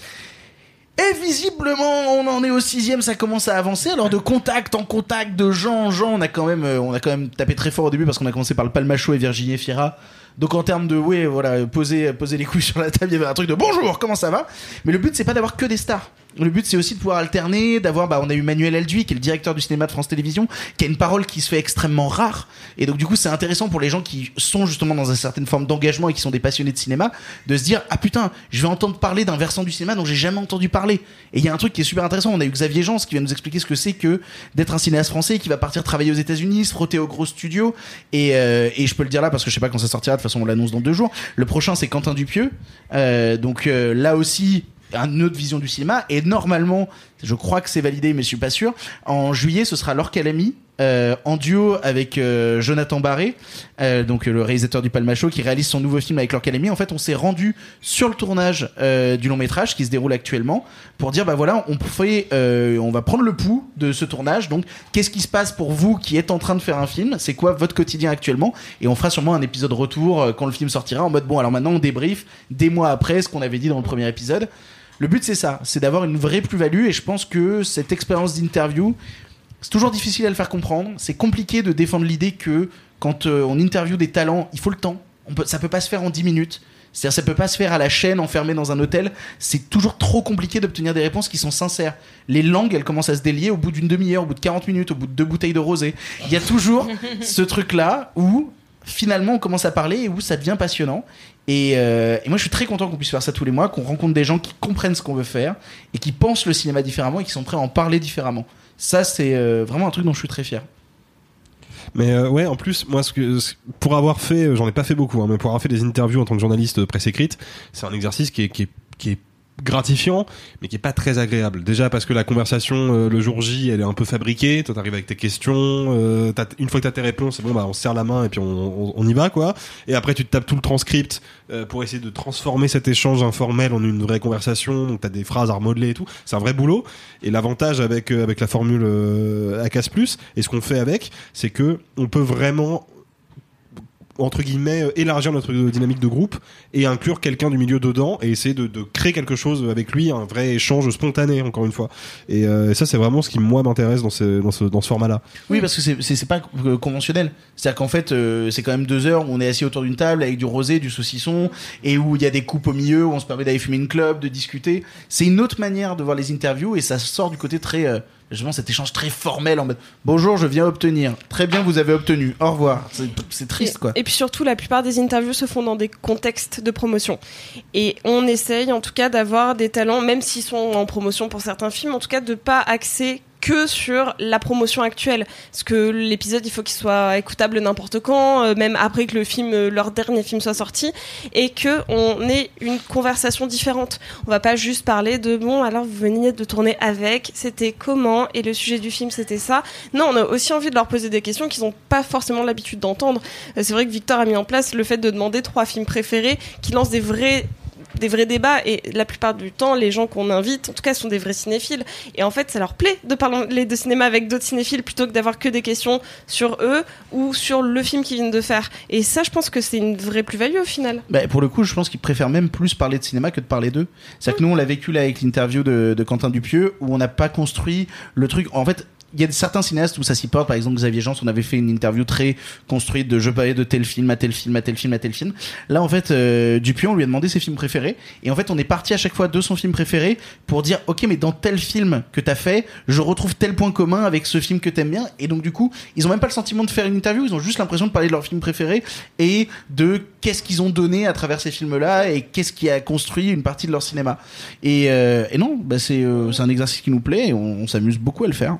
Et visiblement, on en est au sixième, ça commence à avancer. Alors de contact en contact, de gens en gens, on a quand même, euh, on a quand même tapé très fort au début parce qu'on a commencé par le Palmacho et Virginie Fira. Donc en termes de, ouais, voilà, poser, poser les couilles [laughs] sur la table, il y avait un truc de bonjour, comment ça va? Mais le but, c'est pas d'avoir que des stars. Le but, c'est aussi de pouvoir alterner, d'avoir, bah, on a eu Manuel Alduy, qui est le directeur du cinéma de France Télévisions, qui a une parole qui se fait extrêmement rare. Et donc, du coup, c'est intéressant pour les gens qui sont justement dans une certaine forme d'engagement et qui sont des passionnés de cinéma, de se dire, ah putain, je vais entendre parler d'un versant du cinéma dont j'ai jamais entendu parler. Et il y a un truc qui est super intéressant. On a eu Xavier Jans qui va nous expliquer ce que c'est que d'être un cinéaste français qui va partir travailler aux États-Unis, se frotter au gros studio. Et, euh, et je peux le dire là parce que je sais pas quand ça sortira. De toute façon, on l'annonce dans deux jours. Le prochain, c'est Quentin Dupieux. Euh, donc euh, là aussi, une autre vision du cinéma. Et normalement, je crois que c'est validé, mais je suis pas sûr. En juillet, ce sera Laure. Euh, en duo avec euh, Jonathan Barré, euh, donc le réalisateur du Palmacho, qui réalise son nouveau film avec Laure. En fait, on s'est rendu sur le tournage euh, du long métrage qui se déroule actuellement pour dire bah voilà, on fait, euh, on va prendre le pouls de ce tournage. Donc, qu'est-ce qui se passe pour vous qui êtes en train de faire un film? C'est quoi votre quotidien actuellement? Et on fera sûrement un épisode retour euh, quand le film sortira en mode bon alors maintenant on débrief des mois après ce qu'on avait dit dans le premier épisode. Le but c'est ça, c'est d'avoir une vraie plus-value et je pense que cette expérience d'interview, c'est toujours difficile à le faire comprendre. C'est compliqué de défendre l'idée que quand euh, on interviewe des talents, il faut le temps. On peut, ça peut pas se faire en 10 minutes. C'est-à-dire ça peut pas se faire à la chaîne, enfermé dans un hôtel. C'est toujours trop compliqué d'obtenir des réponses qui sont sincères. Les langues, elles commencent à se délier au bout d'une demi-heure, au bout de 40 minutes, au bout de deux bouteilles de rosé. Il y a toujours [laughs] ce truc-là où finalement on commence à parler et où ça devient passionnant. Et, euh, et moi je suis très content qu'on puisse faire ça tous les mois, qu'on rencontre des gens qui comprennent ce qu'on veut faire et qui pensent le cinéma différemment et qui sont prêts à en parler différemment. Ça c'est euh, vraiment un truc dont je suis très fier. Mais euh, ouais, en plus, moi, pour avoir fait, euh, j'en ai pas fait beaucoup, hein, mais pour avoir fait des interviews en tant que journaliste presse écrite, c'est un exercice qui est, qui est gratifiant, mais qui est pas très agréable. Déjà parce que la conversation euh, le jour J, elle est un peu fabriquée. Toi, t'arrives avec tes questions. euh, une fois que t'as tes réponses, c'est bon, bah on se serre la main et puis on, y va, quoi. Et après, tu te tapes tout le transcript euh, pour essayer de transformer cet échange informel en une vraie conversation. Donc, t'as des phrases à remodeler et tout. C'est un vrai boulot. Et l'avantage avec avec la formule ACAS Plus et ce qu'on fait avec, c'est que on peut vraiment entre guillemets euh, élargir notre dynamique de groupe et inclure quelqu'un du milieu dedans et essayer de, de créer quelque chose avec lui un vrai échange spontané encore une fois et, euh, ça c'est vraiment ce qui moi m'intéresse dans ce, dans ce, dans ce format là Oui, parce que c'est- c'est c'est pas euh, conventionnel. C'est-à-dire qu'en fait, euh, c'est quand même deux heures où on est assis autour d'une table avec du rosé, du saucisson, et où il y a des coupes au milieu, où on se permet d'aller fumer une clope, de discuter. C'est une autre manière de voir les interviews, et ça sort du côté très, euh, justement, cet échange très formel en mode bonjour, je viens obtenir. Très bien, vous avez obtenu. Au revoir. C'est- triste, quoi. Et puis surtout, la plupart des interviews se font dans des contextes de promotion. Et on essaye, en tout cas, d'avoir des talents, même s'ils sont en promotion pour certains films, en tout cas, de pas axer que sur la promotion actuelle. Parce que l'épisode, il faut qu'il soit écoutable n'importe quand, euh, même après que le film, euh, leur dernier film soit sorti, et que on ait une conversation différente. On va pas juste parler de bon, alors vous veniez de tourner avec, c'était comment, et le sujet du film, c'était ça. Non, on a aussi envie de leur poser des questions qu'ils n'ont pas forcément l'habitude d'entendre. Euh, C'est vrai que Victor a mis en place le fait de demander trois films préférés qui lancent des vrais des vrais débats et la plupart du temps les gens qu'on invite en tout cas sont des vrais cinéphiles et en fait ça leur plaît de parler de cinéma avec d'autres cinéphiles plutôt que d'avoir que des questions sur eux ou sur le film qu'ils viennent de faire et ça je pense que c'est une vraie plus-value au final Bah, pour le coup, je pense qu'ils préfèrent même plus parler de cinéma que de parler d'eux. C'est-à-dire que nous, on l'a vécu là avec l'interview de, de Quentin Dupieux, où on n'a pas construit le truc. En fait, il y a certains cinéastes où ça s'y porte. Par exemple, Xavier Jean, on avait fait une interview très construite de je parlais de tel film à tel film à tel film à tel film. Là, en fait, euh, Dupieux, on lui a demandé ses films préférés. Et en fait, on est parti à chaque fois de son film préféré pour dire, ok, mais dans tel film que t'as fait, je retrouve tel point commun avec ce film que t'aimes bien. Et donc, du coup, ils ont même pas le sentiment de faire une interview. Ils ont juste l'impression de parler de leur film préféré et de qu'est-ce qu'ils ont donné à travers ces films-là et qu'est-ce qui a construit une partie de leur cinéma. Et, euh, et non, bah c'est euh, un exercice qui nous plaît et on s'amuse beaucoup à le faire.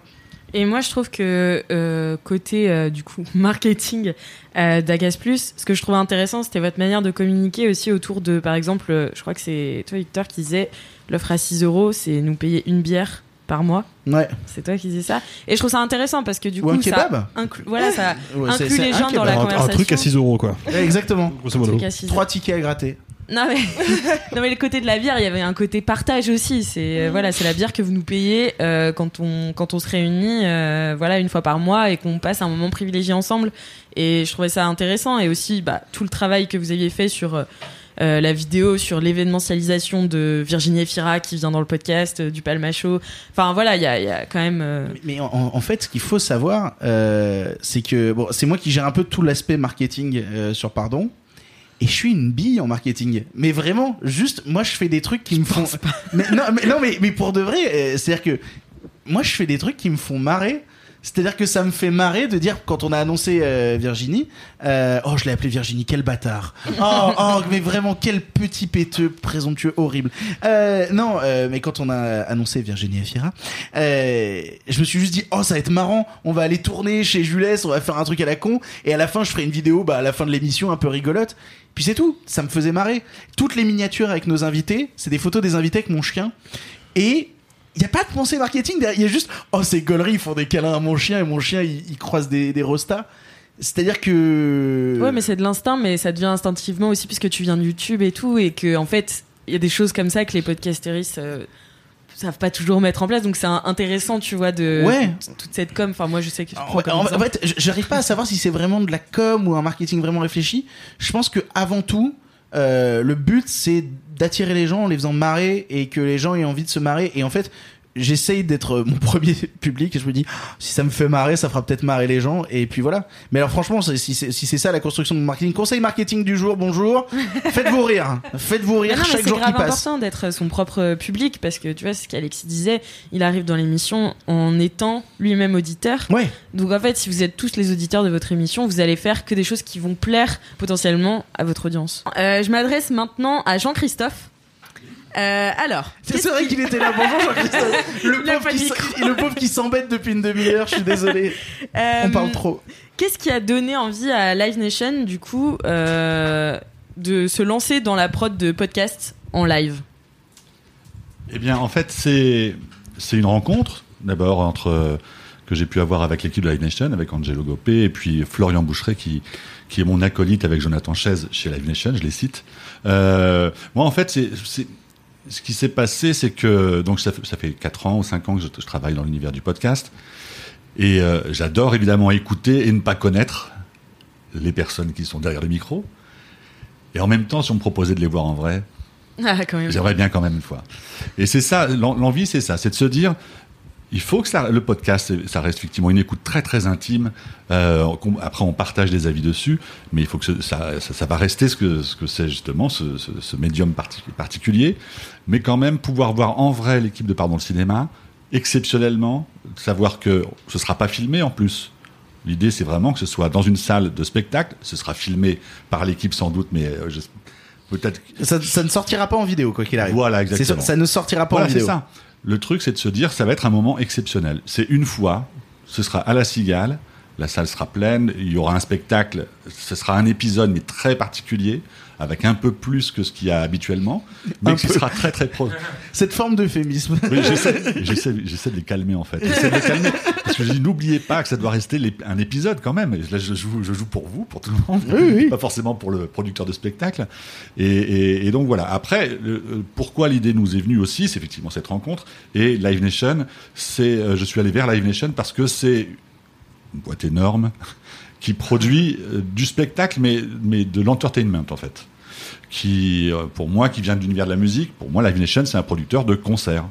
Et moi, je trouve que euh, côté euh, du coup [laughs] marketing euh, d'Agas Plus, ce que je trouvais intéressant, c'était votre manière de communiquer aussi autour de, par exemple, euh, je crois que c'est toi Victor qui disait l'offre à 6 euros, c'est nous payer une bière par mois. Ouais. C'est toi qui disais ça. Et je trouve ça intéressant parce que du Ou coup, un kebab. ça inclut, voilà, ça Ouais, c'est- inclut les un gens dans la un, un conversation. truc à 6 euros quoi Ouais, exactement. grosso modo Truc à 6 Trois tickets à gratter. Non mais, [laughs] non mais le côté de la bière, il y avait un côté partage aussi. C'est euh, voilà, c'est la bière que vous nous payez euh, quand on quand on se réunit, euh, voilà, une fois par mois et qu'on passe un moment privilégié ensemble. Et je trouvais ça intéressant et aussi bah, tout le travail que vous aviez fait sur la vidéo, sur l'événementialisation de Virginie Efira qui vient dans le podcast du Palmacho. Enfin voilà, il y a, quand même. Mais en, fait, ce qu'il faut savoir, c'est que c'est moi qui gère un peu tout l'aspect marketing sur Pardon. Et je suis une bille en marketing. Mais vraiment, juste, moi, je fais des trucs qui me font. [laughs] Mais, non, mais, non, mais, mais pour de vrai, euh, c'est-à-dire que moi, je fais des trucs qui me font marrer. C'est-à-dire que ça me fait marrer de dire, quand on a annoncé euh, Virginie, euh, oh, je l'ai appelé Virginie, quel bâtard. [laughs] Oh, oh, mais vraiment, quel petit péteux, présomptueux, horrible. Euh, non, mais quand on a annoncé Virginie Efira, je me suis juste dit, oh, ça va être marrant, on va aller tourner chez Jules, on va faire un truc à la con, et à la fin, je ferai une vidéo, bah, à la fin de l'émission, un peu rigolote. Puis c'est tout, ça me faisait marrer. Toutes les miniatures avec nos invités, c'est des photos des invités avec mon chien. Et il n'y a pas de pensée marketing derrière. Il y a juste, oh, ces gauleries, ils font des câlins à mon chien et mon chien, il, croise des, des rostas. C'est-à-dire que. Ouais, mais c'est de l'instinct, mais ça devient instinctivement aussi puisque tu viens de YouTube et tout, et que en fait, il y a des choses comme ça que les podcasteristes euh, savent pas toujours mettre en place. Donc c'est intéressant, tu vois, de Ouais. toute cette com. Enfin, moi, je sais que je prends Ouais, comme en, en fait, j'arrive pas à savoir si c'est vraiment de la com ou un marketing vraiment réfléchi. Je pense que avant tout, euh, le but c'est d'attirer les gens en les faisant marrer et que les gens aient envie de se marrer. Et en fait, j'essaye d'être mon [laughs] premier public et je me dis si ça me fait marrer, ça fera peut-être marrer les gens. Et puis voilà. Mais alors franchement, c'est- si c'est si c'est ça la construction de mon marketing, conseil marketing du jour, bonjour. [laughs] Faites-vous rire, faites-vous rire non, chaque c'est jour qui grave passe. important d'être son propre public parce que tu vois, c'est ce qu'Alexis disait, il arrive dans l'émission en étant lui-même auditeur. Ouais. Donc en fait, si vous êtes tous les auditeurs de votre émission, vous allez faire que des choses qui vont plaire potentiellement à votre audience. Euh, je m'adresse maintenant à Jean-Christophe. Euh, alors, C'est vrai qu'il était là. Bonjour Jean-Christophe. [laughs] Le, pauvre qui de s- le pauvre qui s'embête depuis une demi-heure. Je suis désolé. Euh, On parle trop. Qu'est-ce qui a donné envie à Live Nation, du coup, euh, de se lancer dans la prod de podcast en live? Eh bien, en fait, c'est c'est une rencontre d'abord entre euh, que j'ai pu avoir avec l'équipe de Live Nation, avec Angelo Gopé et puis Florian Boucheret qui qui est mon acolyte avec Jonathan Chaise chez Live Nation, je les cite. Euh, moi, en fait, c'est- ce qui s'est passé, c'est que donc ça fait, ça fait 4 ans ou 5 ans que je, je travaille dans l'univers du podcast et euh, j'adore évidemment écouter et ne pas connaître les personnes qui sont derrière le micro. Et en même temps, si on me proposait de les voir en vrai, Ah. J'aimerais bien quand même une fois. Et c'est ça, l'en- l'envie, c'est ça, c'est de se dire, il faut que ça, le podcast, ça reste effectivement une écoute très très intime. Euh, après, on partage des avis dessus, mais il faut que ce- ça, ça, ça va rester ce que ce que c'est justement ce, ce, ce médium parti- particulier. Mais quand même, pouvoir voir en vrai l'équipe de Pardon le cinéma, exceptionnellement, savoir que ce sera pas filmé en plus. L'idée, c'est vraiment que ce soit dans une salle de spectacle. Ce sera filmé par l'équipe sans doute, mais euh, je- peut-être Ça, ça ne sortira pas en vidéo, quoi qu'il arrive. Voilà, exactement. ça, ça ne sortira pas Voilà, en c'est vidéo. ça. Le truc, c'est de se dire, ça va être un moment exceptionnel. C'est une fois, ce sera à la Cigale, la salle sera pleine, il y aura un spectacle, ce sera un épisode, mais très particulier, avec un peu plus que ce qu'il y a habituellement, mais Un peu. sera très très proche. Cette forme d'euphémisme. Oui, j'essaie, de les calmer en fait. J'essaie de les calmer parce que je dis n'oubliez pas que ça doit rester les- un épisode quand même. Là, je joue, je joue pour vous, pour tout le monde, Oui, oui. pas forcément pour le producteur de spectacle. Et, et- et donc voilà. Après, le- euh, pourquoi l'idée nous est venue aussi, c'est effectivement cette rencontre. Et Live Nation, c'est, euh, je suis allé vers Live Nation parce que c'est une boîte énorme qui produit euh, du spectacle, mais, mais de l'entertainment en fait. Qui, euh, pour moi, qui vient de l'univers de la musique, pour moi, Live Nation, c'est un producteur de concerts.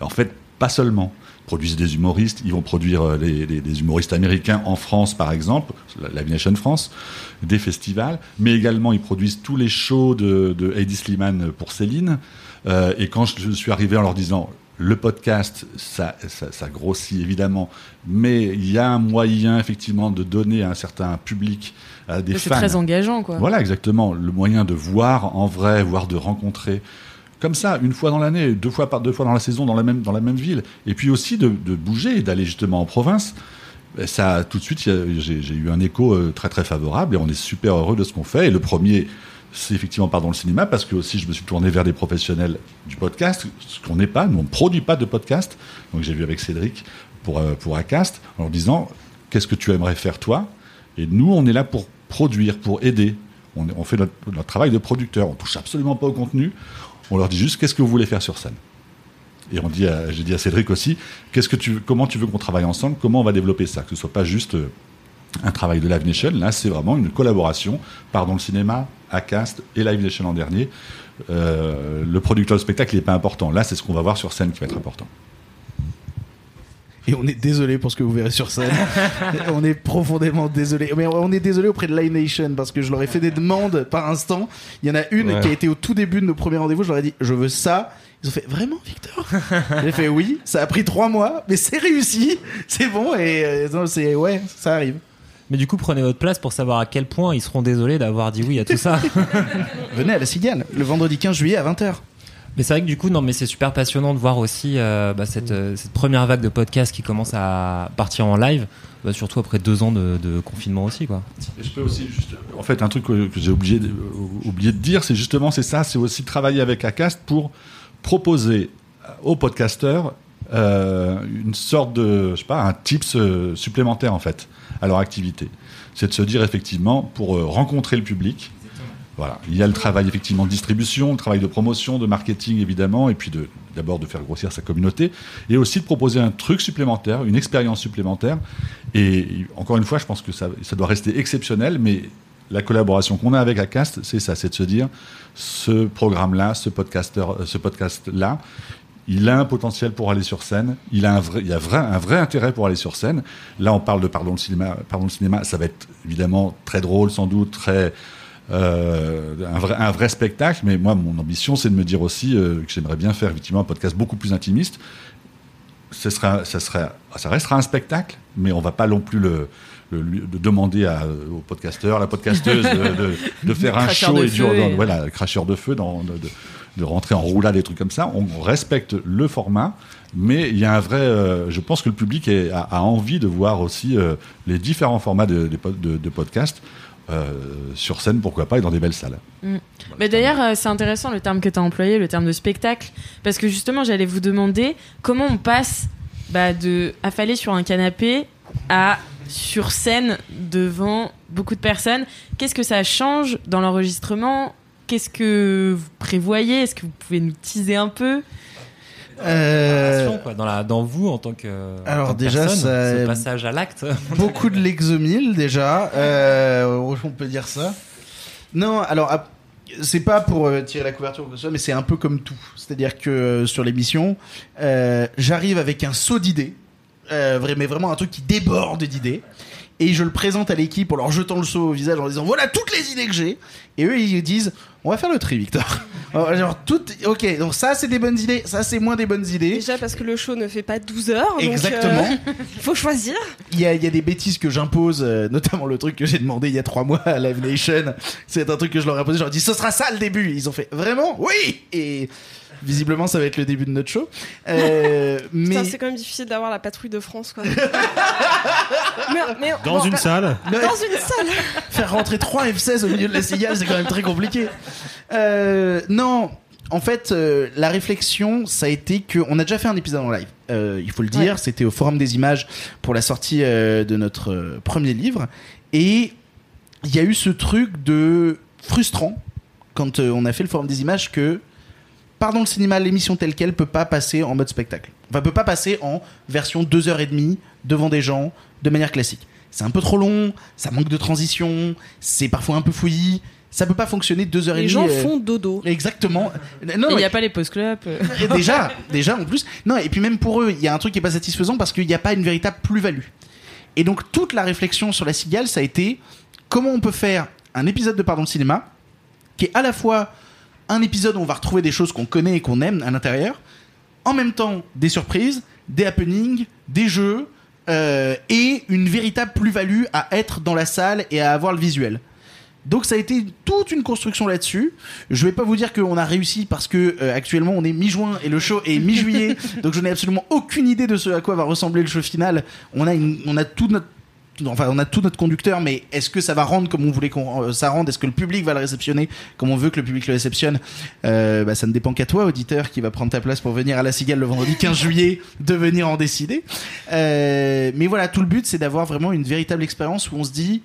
En fait, pas seulement. Ils produisent des humoristes, ils vont produire euh, des humoristes américains en France, par exemple, Live Nation France, des festivals, mais également ils produisent tous les shows de, de Heidi Slimane pour Céline. Et quand je suis arrivé en leur disant, le podcast, ça, ça, ça grossit évidemment, mais il y a un moyen effectivement de donner à un certain public, à des C'est fans. très engageant, quoi. Voilà, exactement. Le moyen de voir en vrai, voire de rencontrer. Comme ça, une fois dans l'année, deux fois par deux fois dans la saison, dans la même, dans la même ville. Et puis aussi de, de bouger et d'aller justement en province. Ça, tout de suite, j'ai eu un écho euh, très très favorable et on est super heureux de ce qu'on fait. Et le premier, c'est effectivement pardon le cinéma parce que aussi je me suis tourné vers des professionnels du podcast, ce qu'on n'est pas. Nous, on ne produit pas de podcast. Donc j'ai vu avec Cédric pour euh, pour Acast en leur disant qu'est-ce que tu aimerais faire toi? Et nous, on est là pour produire, pour aider. on, fait notre, travail de producteur. On touche absolument pas au contenu. On leur dit juste qu'est-ce que vous voulez faire sur scène? Et on dit, j'ai dit à Cédric aussi, qu'est-ce que tu, comment tu veux qu'on travaille ensemble, comment on va développer ça, que ce soit pas juste euh, un travail de Live Nation. Là, c'est vraiment une collaboration. Pardon le cinéma, Acast et Live Nation en dernier. Euh, le producteur de spectacle n'est pas important. Là, c'est ce qu'on va voir sur scène qui va être important. Et on est désolé pour ce que vous verrez sur scène. [laughs] on est profondément désolé. Mais on est désolé auprès de Live Nation parce que je leur ai fait des demandes par instant. Il y en a une Ouais. qui a été au tout début de nos premiers rendez-vous. Je leur ai dit, je veux ça. Ils ont fait vraiment, Victor? J'ai fait oui. Ça a pris trois mois, mais c'est réussi. C'est bon et euh, non, c'est ouais, ça arrive. Mais du coup, prenez votre place pour savoir à quel point ils seront désolés d'avoir dit oui à tout ça. [laughs] Venez à la Cigale le vendredi 15 juillet à 20h. Mais c'est vrai que du coup, non, mais c'est super passionnant de voir aussi euh, bah, cette, euh, cette première vague de podcasts qui commence à partir en live, bah, surtout après deux ans de, de confinement aussi, quoi. Et je peux aussi juste, en fait, un truc que, que j'ai oublié de, oublié de dire, c'est justement, c'est ça, c'est aussi travailler avec Acast pour proposer aux podcasteurs euh, une sorte de, je sais pas, un tips euh, supplémentaire en fait à leur activité. C'est de se dire effectivement pour euh, rencontrer le public. Voilà, il y a le travail effectivement de distribution, le travail de promotion, de marketing évidemment, et puis de d'abord de faire grossir sa communauté, et aussi de proposer un truc supplémentaire, une expérience supplémentaire. Et encore une fois, je pense que ça, ça doit rester exceptionnel, mais la collaboration qu'on a avec Acast, c'est ça, c'est de se dire ce programme-là, ce podcast-là, il a un potentiel pour aller sur scène. Il a un vrai, il y a vrai, un vrai intérêt pour aller sur scène. Là, on parle de pardon le cinéma, pardon le cinéma. Ça va être évidemment très drôle, sans doute très euh, un, vrai, un vrai spectacle. Mais moi, mon ambition, c'est de me dire aussi euh, que j'aimerais bien faire effectivement un podcast beaucoup plus intimiste. Ce sera, ça sera, ça restera un spectacle, mais on va pas non plus le, demander à, au podcasteur, la podcasteuse de, de- de [laughs] faire un show et du- voilà, cracheur de feu, dans, de, de- rentrer en roulade, des trucs comme ça. On, respecte le format, mais il y a un vrai. euh, je pense que le public est- a, a envie de voir aussi euh, les différents formats de, de, de- de podcast euh, sur scène, pourquoi pas, et dans des belles salles. Mais d'ailleurs, euh, c'est intéressant le terme que tu as employé, le terme de spectacle, parce que justement, j'allais vous demander comment on passe bah, de affaler sur un canapé à sur scène devant beaucoup de personnes. Qu'est-ce que ça change dans l'enregistrement? Qu'est-ce que vous prévoyez? Est-ce que vous pouvez nous teaser un peu? Euh, Quoi, dans, la, dans vous en tant que, Alors tant que déjà, personne, ça- ce passage à l'acte. [laughs] beaucoup de l'exomile déjà, euh, on peut dire ça. Non, alors c'est pas pour euh, tirer la couverture ou quoi que ce soit, mais c'est un peu comme tout. C'est-à-dire que sur l'émission, euh, j'arrive avec un saut d'idées, euh, mais vraiment un truc qui déborde d'idées. Et je le présente à l'équipe en leur jetant le seau au visage en disant voilà toutes les idées que j'ai. Et eux ils disent on va faire le tri Victor. Alors, [laughs] Genre toutes, ok donc ça c'est des bonnes idées, ça c'est moins des bonnes idées. Déjà parce que le show ne fait pas 12 heures. Exactement. euh, Il [laughs] faut choisir. Il y a, il y a des bêtises que j'impose, euh, notamment le truc que j'ai demandé il y a trois mois à Live Nation. C'est un truc que je leur ai posé. Je leur ai dit, ce sera ça le début. Ils ont fait, vraiment? Oui Et visiblement, ça va être le début de notre show. Euh, [laughs] mais Putain, c'est quand même difficile d'avoir la patrouille de France, quoi. [laughs] Mais- mais- Dans bon, une bah, salle. Dans une salle. [laughs] faire rentrer trois F16 au milieu de la cigale, c'est quand même très compliqué. Euh, non. En fait, euh, la réflexion, ça a été que on a déjà fait un épisode en live. Euh, il faut le dire, c'était au Forum des Images pour la sortie euh, de notre euh, premier livre, et il y a eu ce truc de frustrant quand euh, on a fait le Forum des Images que pardon le cinéma, l'émission telle qu'elle peut pas passer en mode spectacle. Enfin, peut pas passer en version deux heures et demie devant des gens de manière classique. C'est un peu trop long, ça manque de transition, c'est parfois un peu fouillis, ça peut pas fonctionner deux heures et Les demie. gens euh, font dodo. Exactement. Non, Il n'y a pas les post-clubs. euh. et déjà, déjà en plus. Non, et puis même pour eux, il y a un truc qui est pas satisfaisant parce qu'il n'y a pas une véritable plus-value. Et donc toute la réflexion sur la cigale, ça a été comment on peut faire un épisode de Pardon le cinéma qui est à la fois un épisode où on va retrouver des choses qu'on connaît et qu'on aime à l'intérieur, en même temps des surprises, des happenings, des jeux euh, et une véritable plus-value à être dans la salle et à avoir le visuel. Donc ça a été toute une construction là-dessus. Je vais pas vous dire qu'on a réussi parce que euh, actuellement on est mi-juin et le show est mi-juillet, [laughs] donc je n'ai absolument aucune idée de ce à quoi va ressembler le show final. On a une, on a tout notre Enfin, on a tout notre conducteur, mais est-ce que ça va rendre comme on voulait qu'on euh, ça rende? Est-ce que le public va le réceptionner comme on veut que le public le réceptionne? Euh, bah, Ça ne dépend qu'à toi, auditeur, qui va prendre ta place pour venir à la Cigale le vendredi 15 juillet, de venir en décider. Euh, mais voilà, tout le but, c'est d'avoir vraiment une véritable expérience où on se dit,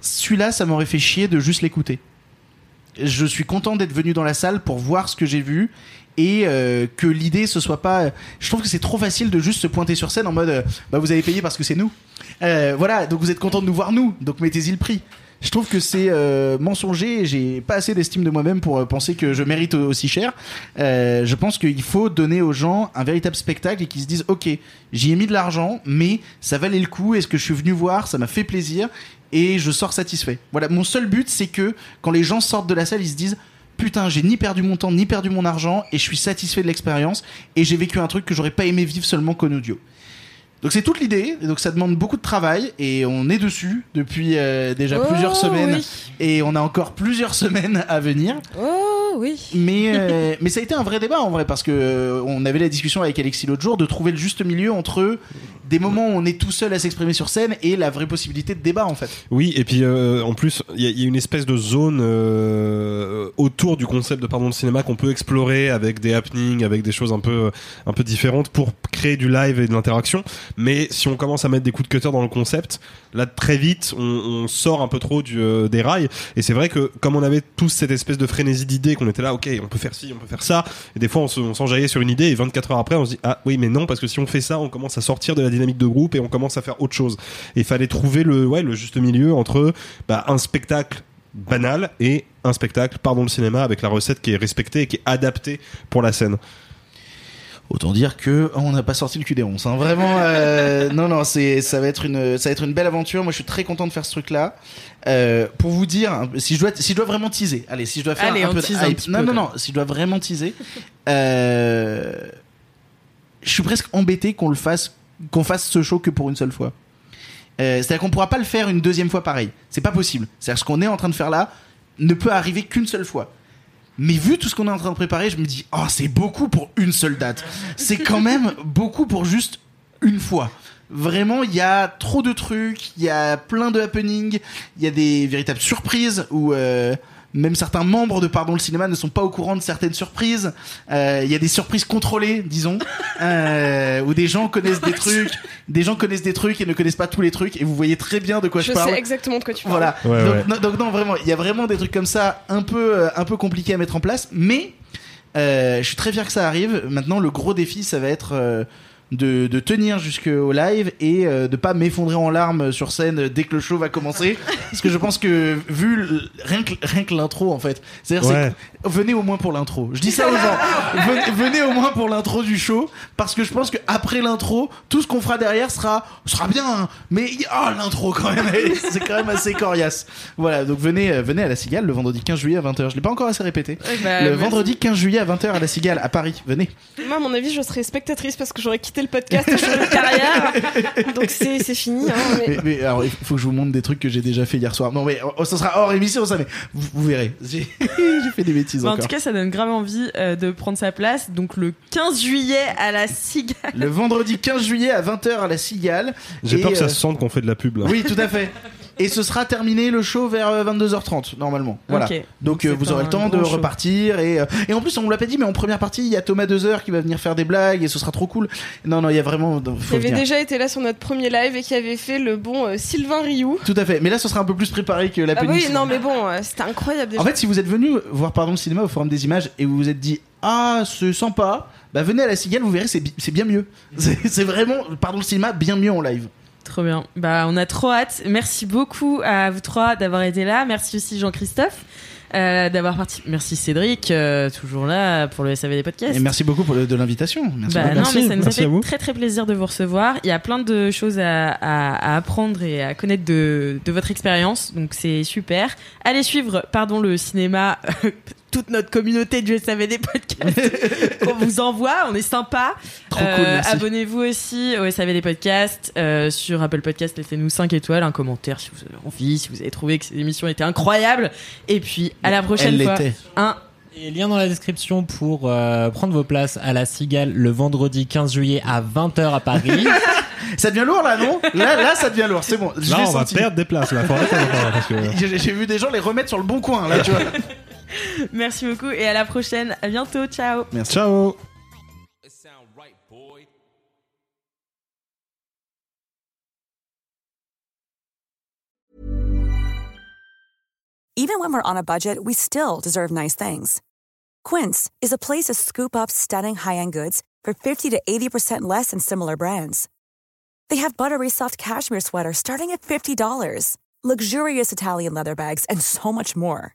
celui-là, ça m'aurait fait chier de juste l'écouter. Je suis content d'être venu dans la salle pour voir ce que j'ai vu et euh, que l'idée ce soit pas je trouve que c'est trop facile de juste se pointer sur scène en mode euh, bah vous avez payé parce que c'est nous. Euh, voilà donc vous êtes content de nous voir nous. Donc mettez-y le prix. Je trouve que c'est mensonger et j'ai pas assez d'estime de moi-même pour penser que je mérite aussi cher. Je pense qu'il faut donner aux gens un véritable spectacle et qu'ils se disent ok j'y ai mis de l'argent mais ça valait le coup. Et ce que je suis venu voir? Ça m'a fait plaisir et je sors satisfait voilà mon seul but c'est que quand les gens sortent de la salle ils se disent putain, j'ai ni perdu mon temps, ni perdu mon argent, et je suis satisfait de l'expérience, et j'ai vécu un truc que j'aurais pas aimé vivre seulement qu'en audio. Donc c'est toute l'idée, et donc ça demande beaucoup de travail, et on est dessus depuis euh, déjà Oh, plusieurs semaines, oui. et on a encore plusieurs [laughs] semaines à venir. Oh oui. Mais, euh, [laughs] mais ça a été un vrai débat en vrai, parce que euh, on avait la discussion avec Alexis l'autre jour de trouver le juste milieu entre des moments où on est tout seul à s'exprimer sur scène et la vraie possibilité de débat en fait. Oui, et puis euh, en plus, il y, a- il y a une espèce de zone euh, autour du concept de pardon de cinéma qu'on peut explorer avec des happenings, avec des choses un peu un peu différentes pour créer du live et de l'interaction. Mais si on commence à mettre des coups de cutter dans le concept, là très vite, on, on sort un peu trop du, euh, des rails. Et c'est vrai que comme on avait tous cette espèce de frénésie d'idées, qu'on était là, ok, on peut faire ci, on peut faire ça. Et des fois, on on s'enjaillait sur une idée et 24 heures après, on se dit ah oui, mais non, parce que si on fait ça, on commence à sortir de la dynamique de groupe et on commence à faire autre chose. Et il fallait trouver le ouais le juste milieu entre bah, un spectacle banal et un spectacle pardon le cinéma avec la recette qui est respectée et qui est adaptée pour la scène. Autant dire que oh, on n'a pas sorti le cul des ronces. Hein. Vraiment, euh, [laughs] non, non, c'est ça va être une ça va être une belle aventure. Moi, je suis très content de faire ce truc-là. Euh, pour vous dire, hein, si je dois si je dois vraiment teaser, allez, si je dois faire Allez, un peu un petit non, peu, non, non, si je dois vraiment teaser, euh, je suis presque embêté qu'on le fasse qu'on fasse ce show que pour une seule fois. C'est-à-dire qu'on pourra pas le faire une deuxième fois pareil. C'est pas possible. C'est-à-dire ce qu'on est en train de faire là ne peut arriver qu'une seule fois. Mais vu tout ce qu'on est en train de préparer, je me dis, oh, c'est beaucoup pour une seule date. C'est quand [laughs] même beaucoup pour juste une fois. Vraiment, il y a trop de trucs, il y a plein de happenings, il y a des véritables surprises où euh, même certains membres de Pardon le cinéma ne sont pas au courant de certaines surprises. Euh, Il y a des surprises contrôlées, disons, [laughs] euh, où des gens connaissent des trucs, des gens connaissent des trucs et ne connaissent pas tous les trucs. Et vous voyez très bien de quoi je, Je parle. sais exactement de quoi tu parles. Voilà. Ouais, donc, ouais. non, donc non, vraiment, il y a vraiment des trucs comme ça, un peu, euh, un peu compliqués à mettre en place, mais euh, je suis très fier que ça arrive. Maintenant, le gros défi, ça va être euh, de, de tenir jusqu'au live et euh, de pas m'effondrer en larmes sur scène dès que le show va commencer, [laughs] parce que je pense que vu le- rien que rien que l'intro en fait, c'est-à-dire Ouais. venez au moins pour l'intro. Je dis ça [laughs] aux gens. Venez, venez au moins pour l'intro du show, parce que je pense que après l'intro, tout ce qu'on fera derrière sera sera bien, hein. mais oh l'intro quand même, [laughs] c'est quand même assez coriace. Voilà, donc venez euh, venez à la Cigale le vendredi 15 juillet à 20h. Je l'ai pas encore assez répété. Bah, le merci. vendredi 15 juillet à 20h à la Cigale à Paris. Venez. Moi, à mon avis, je serais spectatrice parce que j'aurais quitté le podcast changé de carrière. Donc c'est c'est fini. hein, mais- Mais, mais alors, il faut que je vous montre des trucs que j'ai déjà fait hier soir. Non, mais oh, ça sera hors émission, ça, mais vous, vous verrez. [laughs] J'ai j'ai fait des bêtises en tout cas, ça donne grave envie euh, de prendre sa place. Donc le 15 juillet à la Cigale. Le vendredi 15 juillet à 20h à la Cigale. J'ai Et, peur que ça euh, se sente qu'on fait de la pub là. Oui, tout à fait. Et ce sera terminé le show vers euh, 22h30 normalement. Voilà. Ok. Donc, Donc, euh, c'est vous aurez un le temps de show. repartir et euh, et en plus on vous l'a pas dit mais en première partie il y a Thomas Dezer qui va venir faire des blagues et ce sera trop cool. Non non il y a vraiment faut avait venir. déjà été là sur notre premier live et qui avait fait le bon euh, Sylvain Rioux. Tout à fait. Mais là ce sera un peu plus préparé que la Ah oui, non mais bon, euh, c'était incroyable déjà. En fait, si vous êtes venu voir Pardon le cinéma au Forum des images et vous vous êtes dit ah c'est sympa, bah venez à la Cigale, vous verrez c'est bi- c'est bien mieux. [laughs] C'est c'est vraiment Pardon le cinéma bien mieux en live. Trop bien. Bah, on a trop hâte. Merci beaucoup à vous trois d'avoir été là. Merci aussi Jean-Christophe euh, d'avoir participé. Merci Cédric, euh, toujours là pour le SAV des podcasts. Et merci beaucoup pour le- de l'invitation. Merci Bah beaucoup. non, Merci, mais ça nous a fait très très plaisir de vous recevoir. Il y a plein de choses à, à- à apprendre et à connaître de, de votre expérience, donc c'est super. Allez suivre, pardon, le cinéma, [laughs] toute notre communauté du SAV des podcasts [laughs] qu'on vous envoie, on est sympa. Trop cool. Abonnez-vous aussi au SAV des podcasts euh, sur Apple Podcasts, laissez-nous 5 étoiles, un commentaire si vous avez envie, si vous avez trouvé que cette émission était incroyable. Et puis à la prochaine Elle fois. Un Et lien dans la description pour euh, prendre vos places à la Cigale le vendredi 15 juillet à 20h à Paris. [laughs] Ça devient lourd là, non? Là, là, ça devient lourd. C'est bon. Je Là, on va perdre des places là. [laughs] J'ai vu des gens les remettre sur le bon coin là, tu vois. [laughs] Merci beaucoup et à la prochaine. À bientôt. Ciao. Merci. Ciao. It sound right, boy. Even when we're on a budget, we still deserve nice things. Quince is a place to scoop up stunning high-end goods for 50 to 80% less than similar brands. They have buttery soft cashmere sweaters starting at $50, luxurious Italian leather bags, and so much more.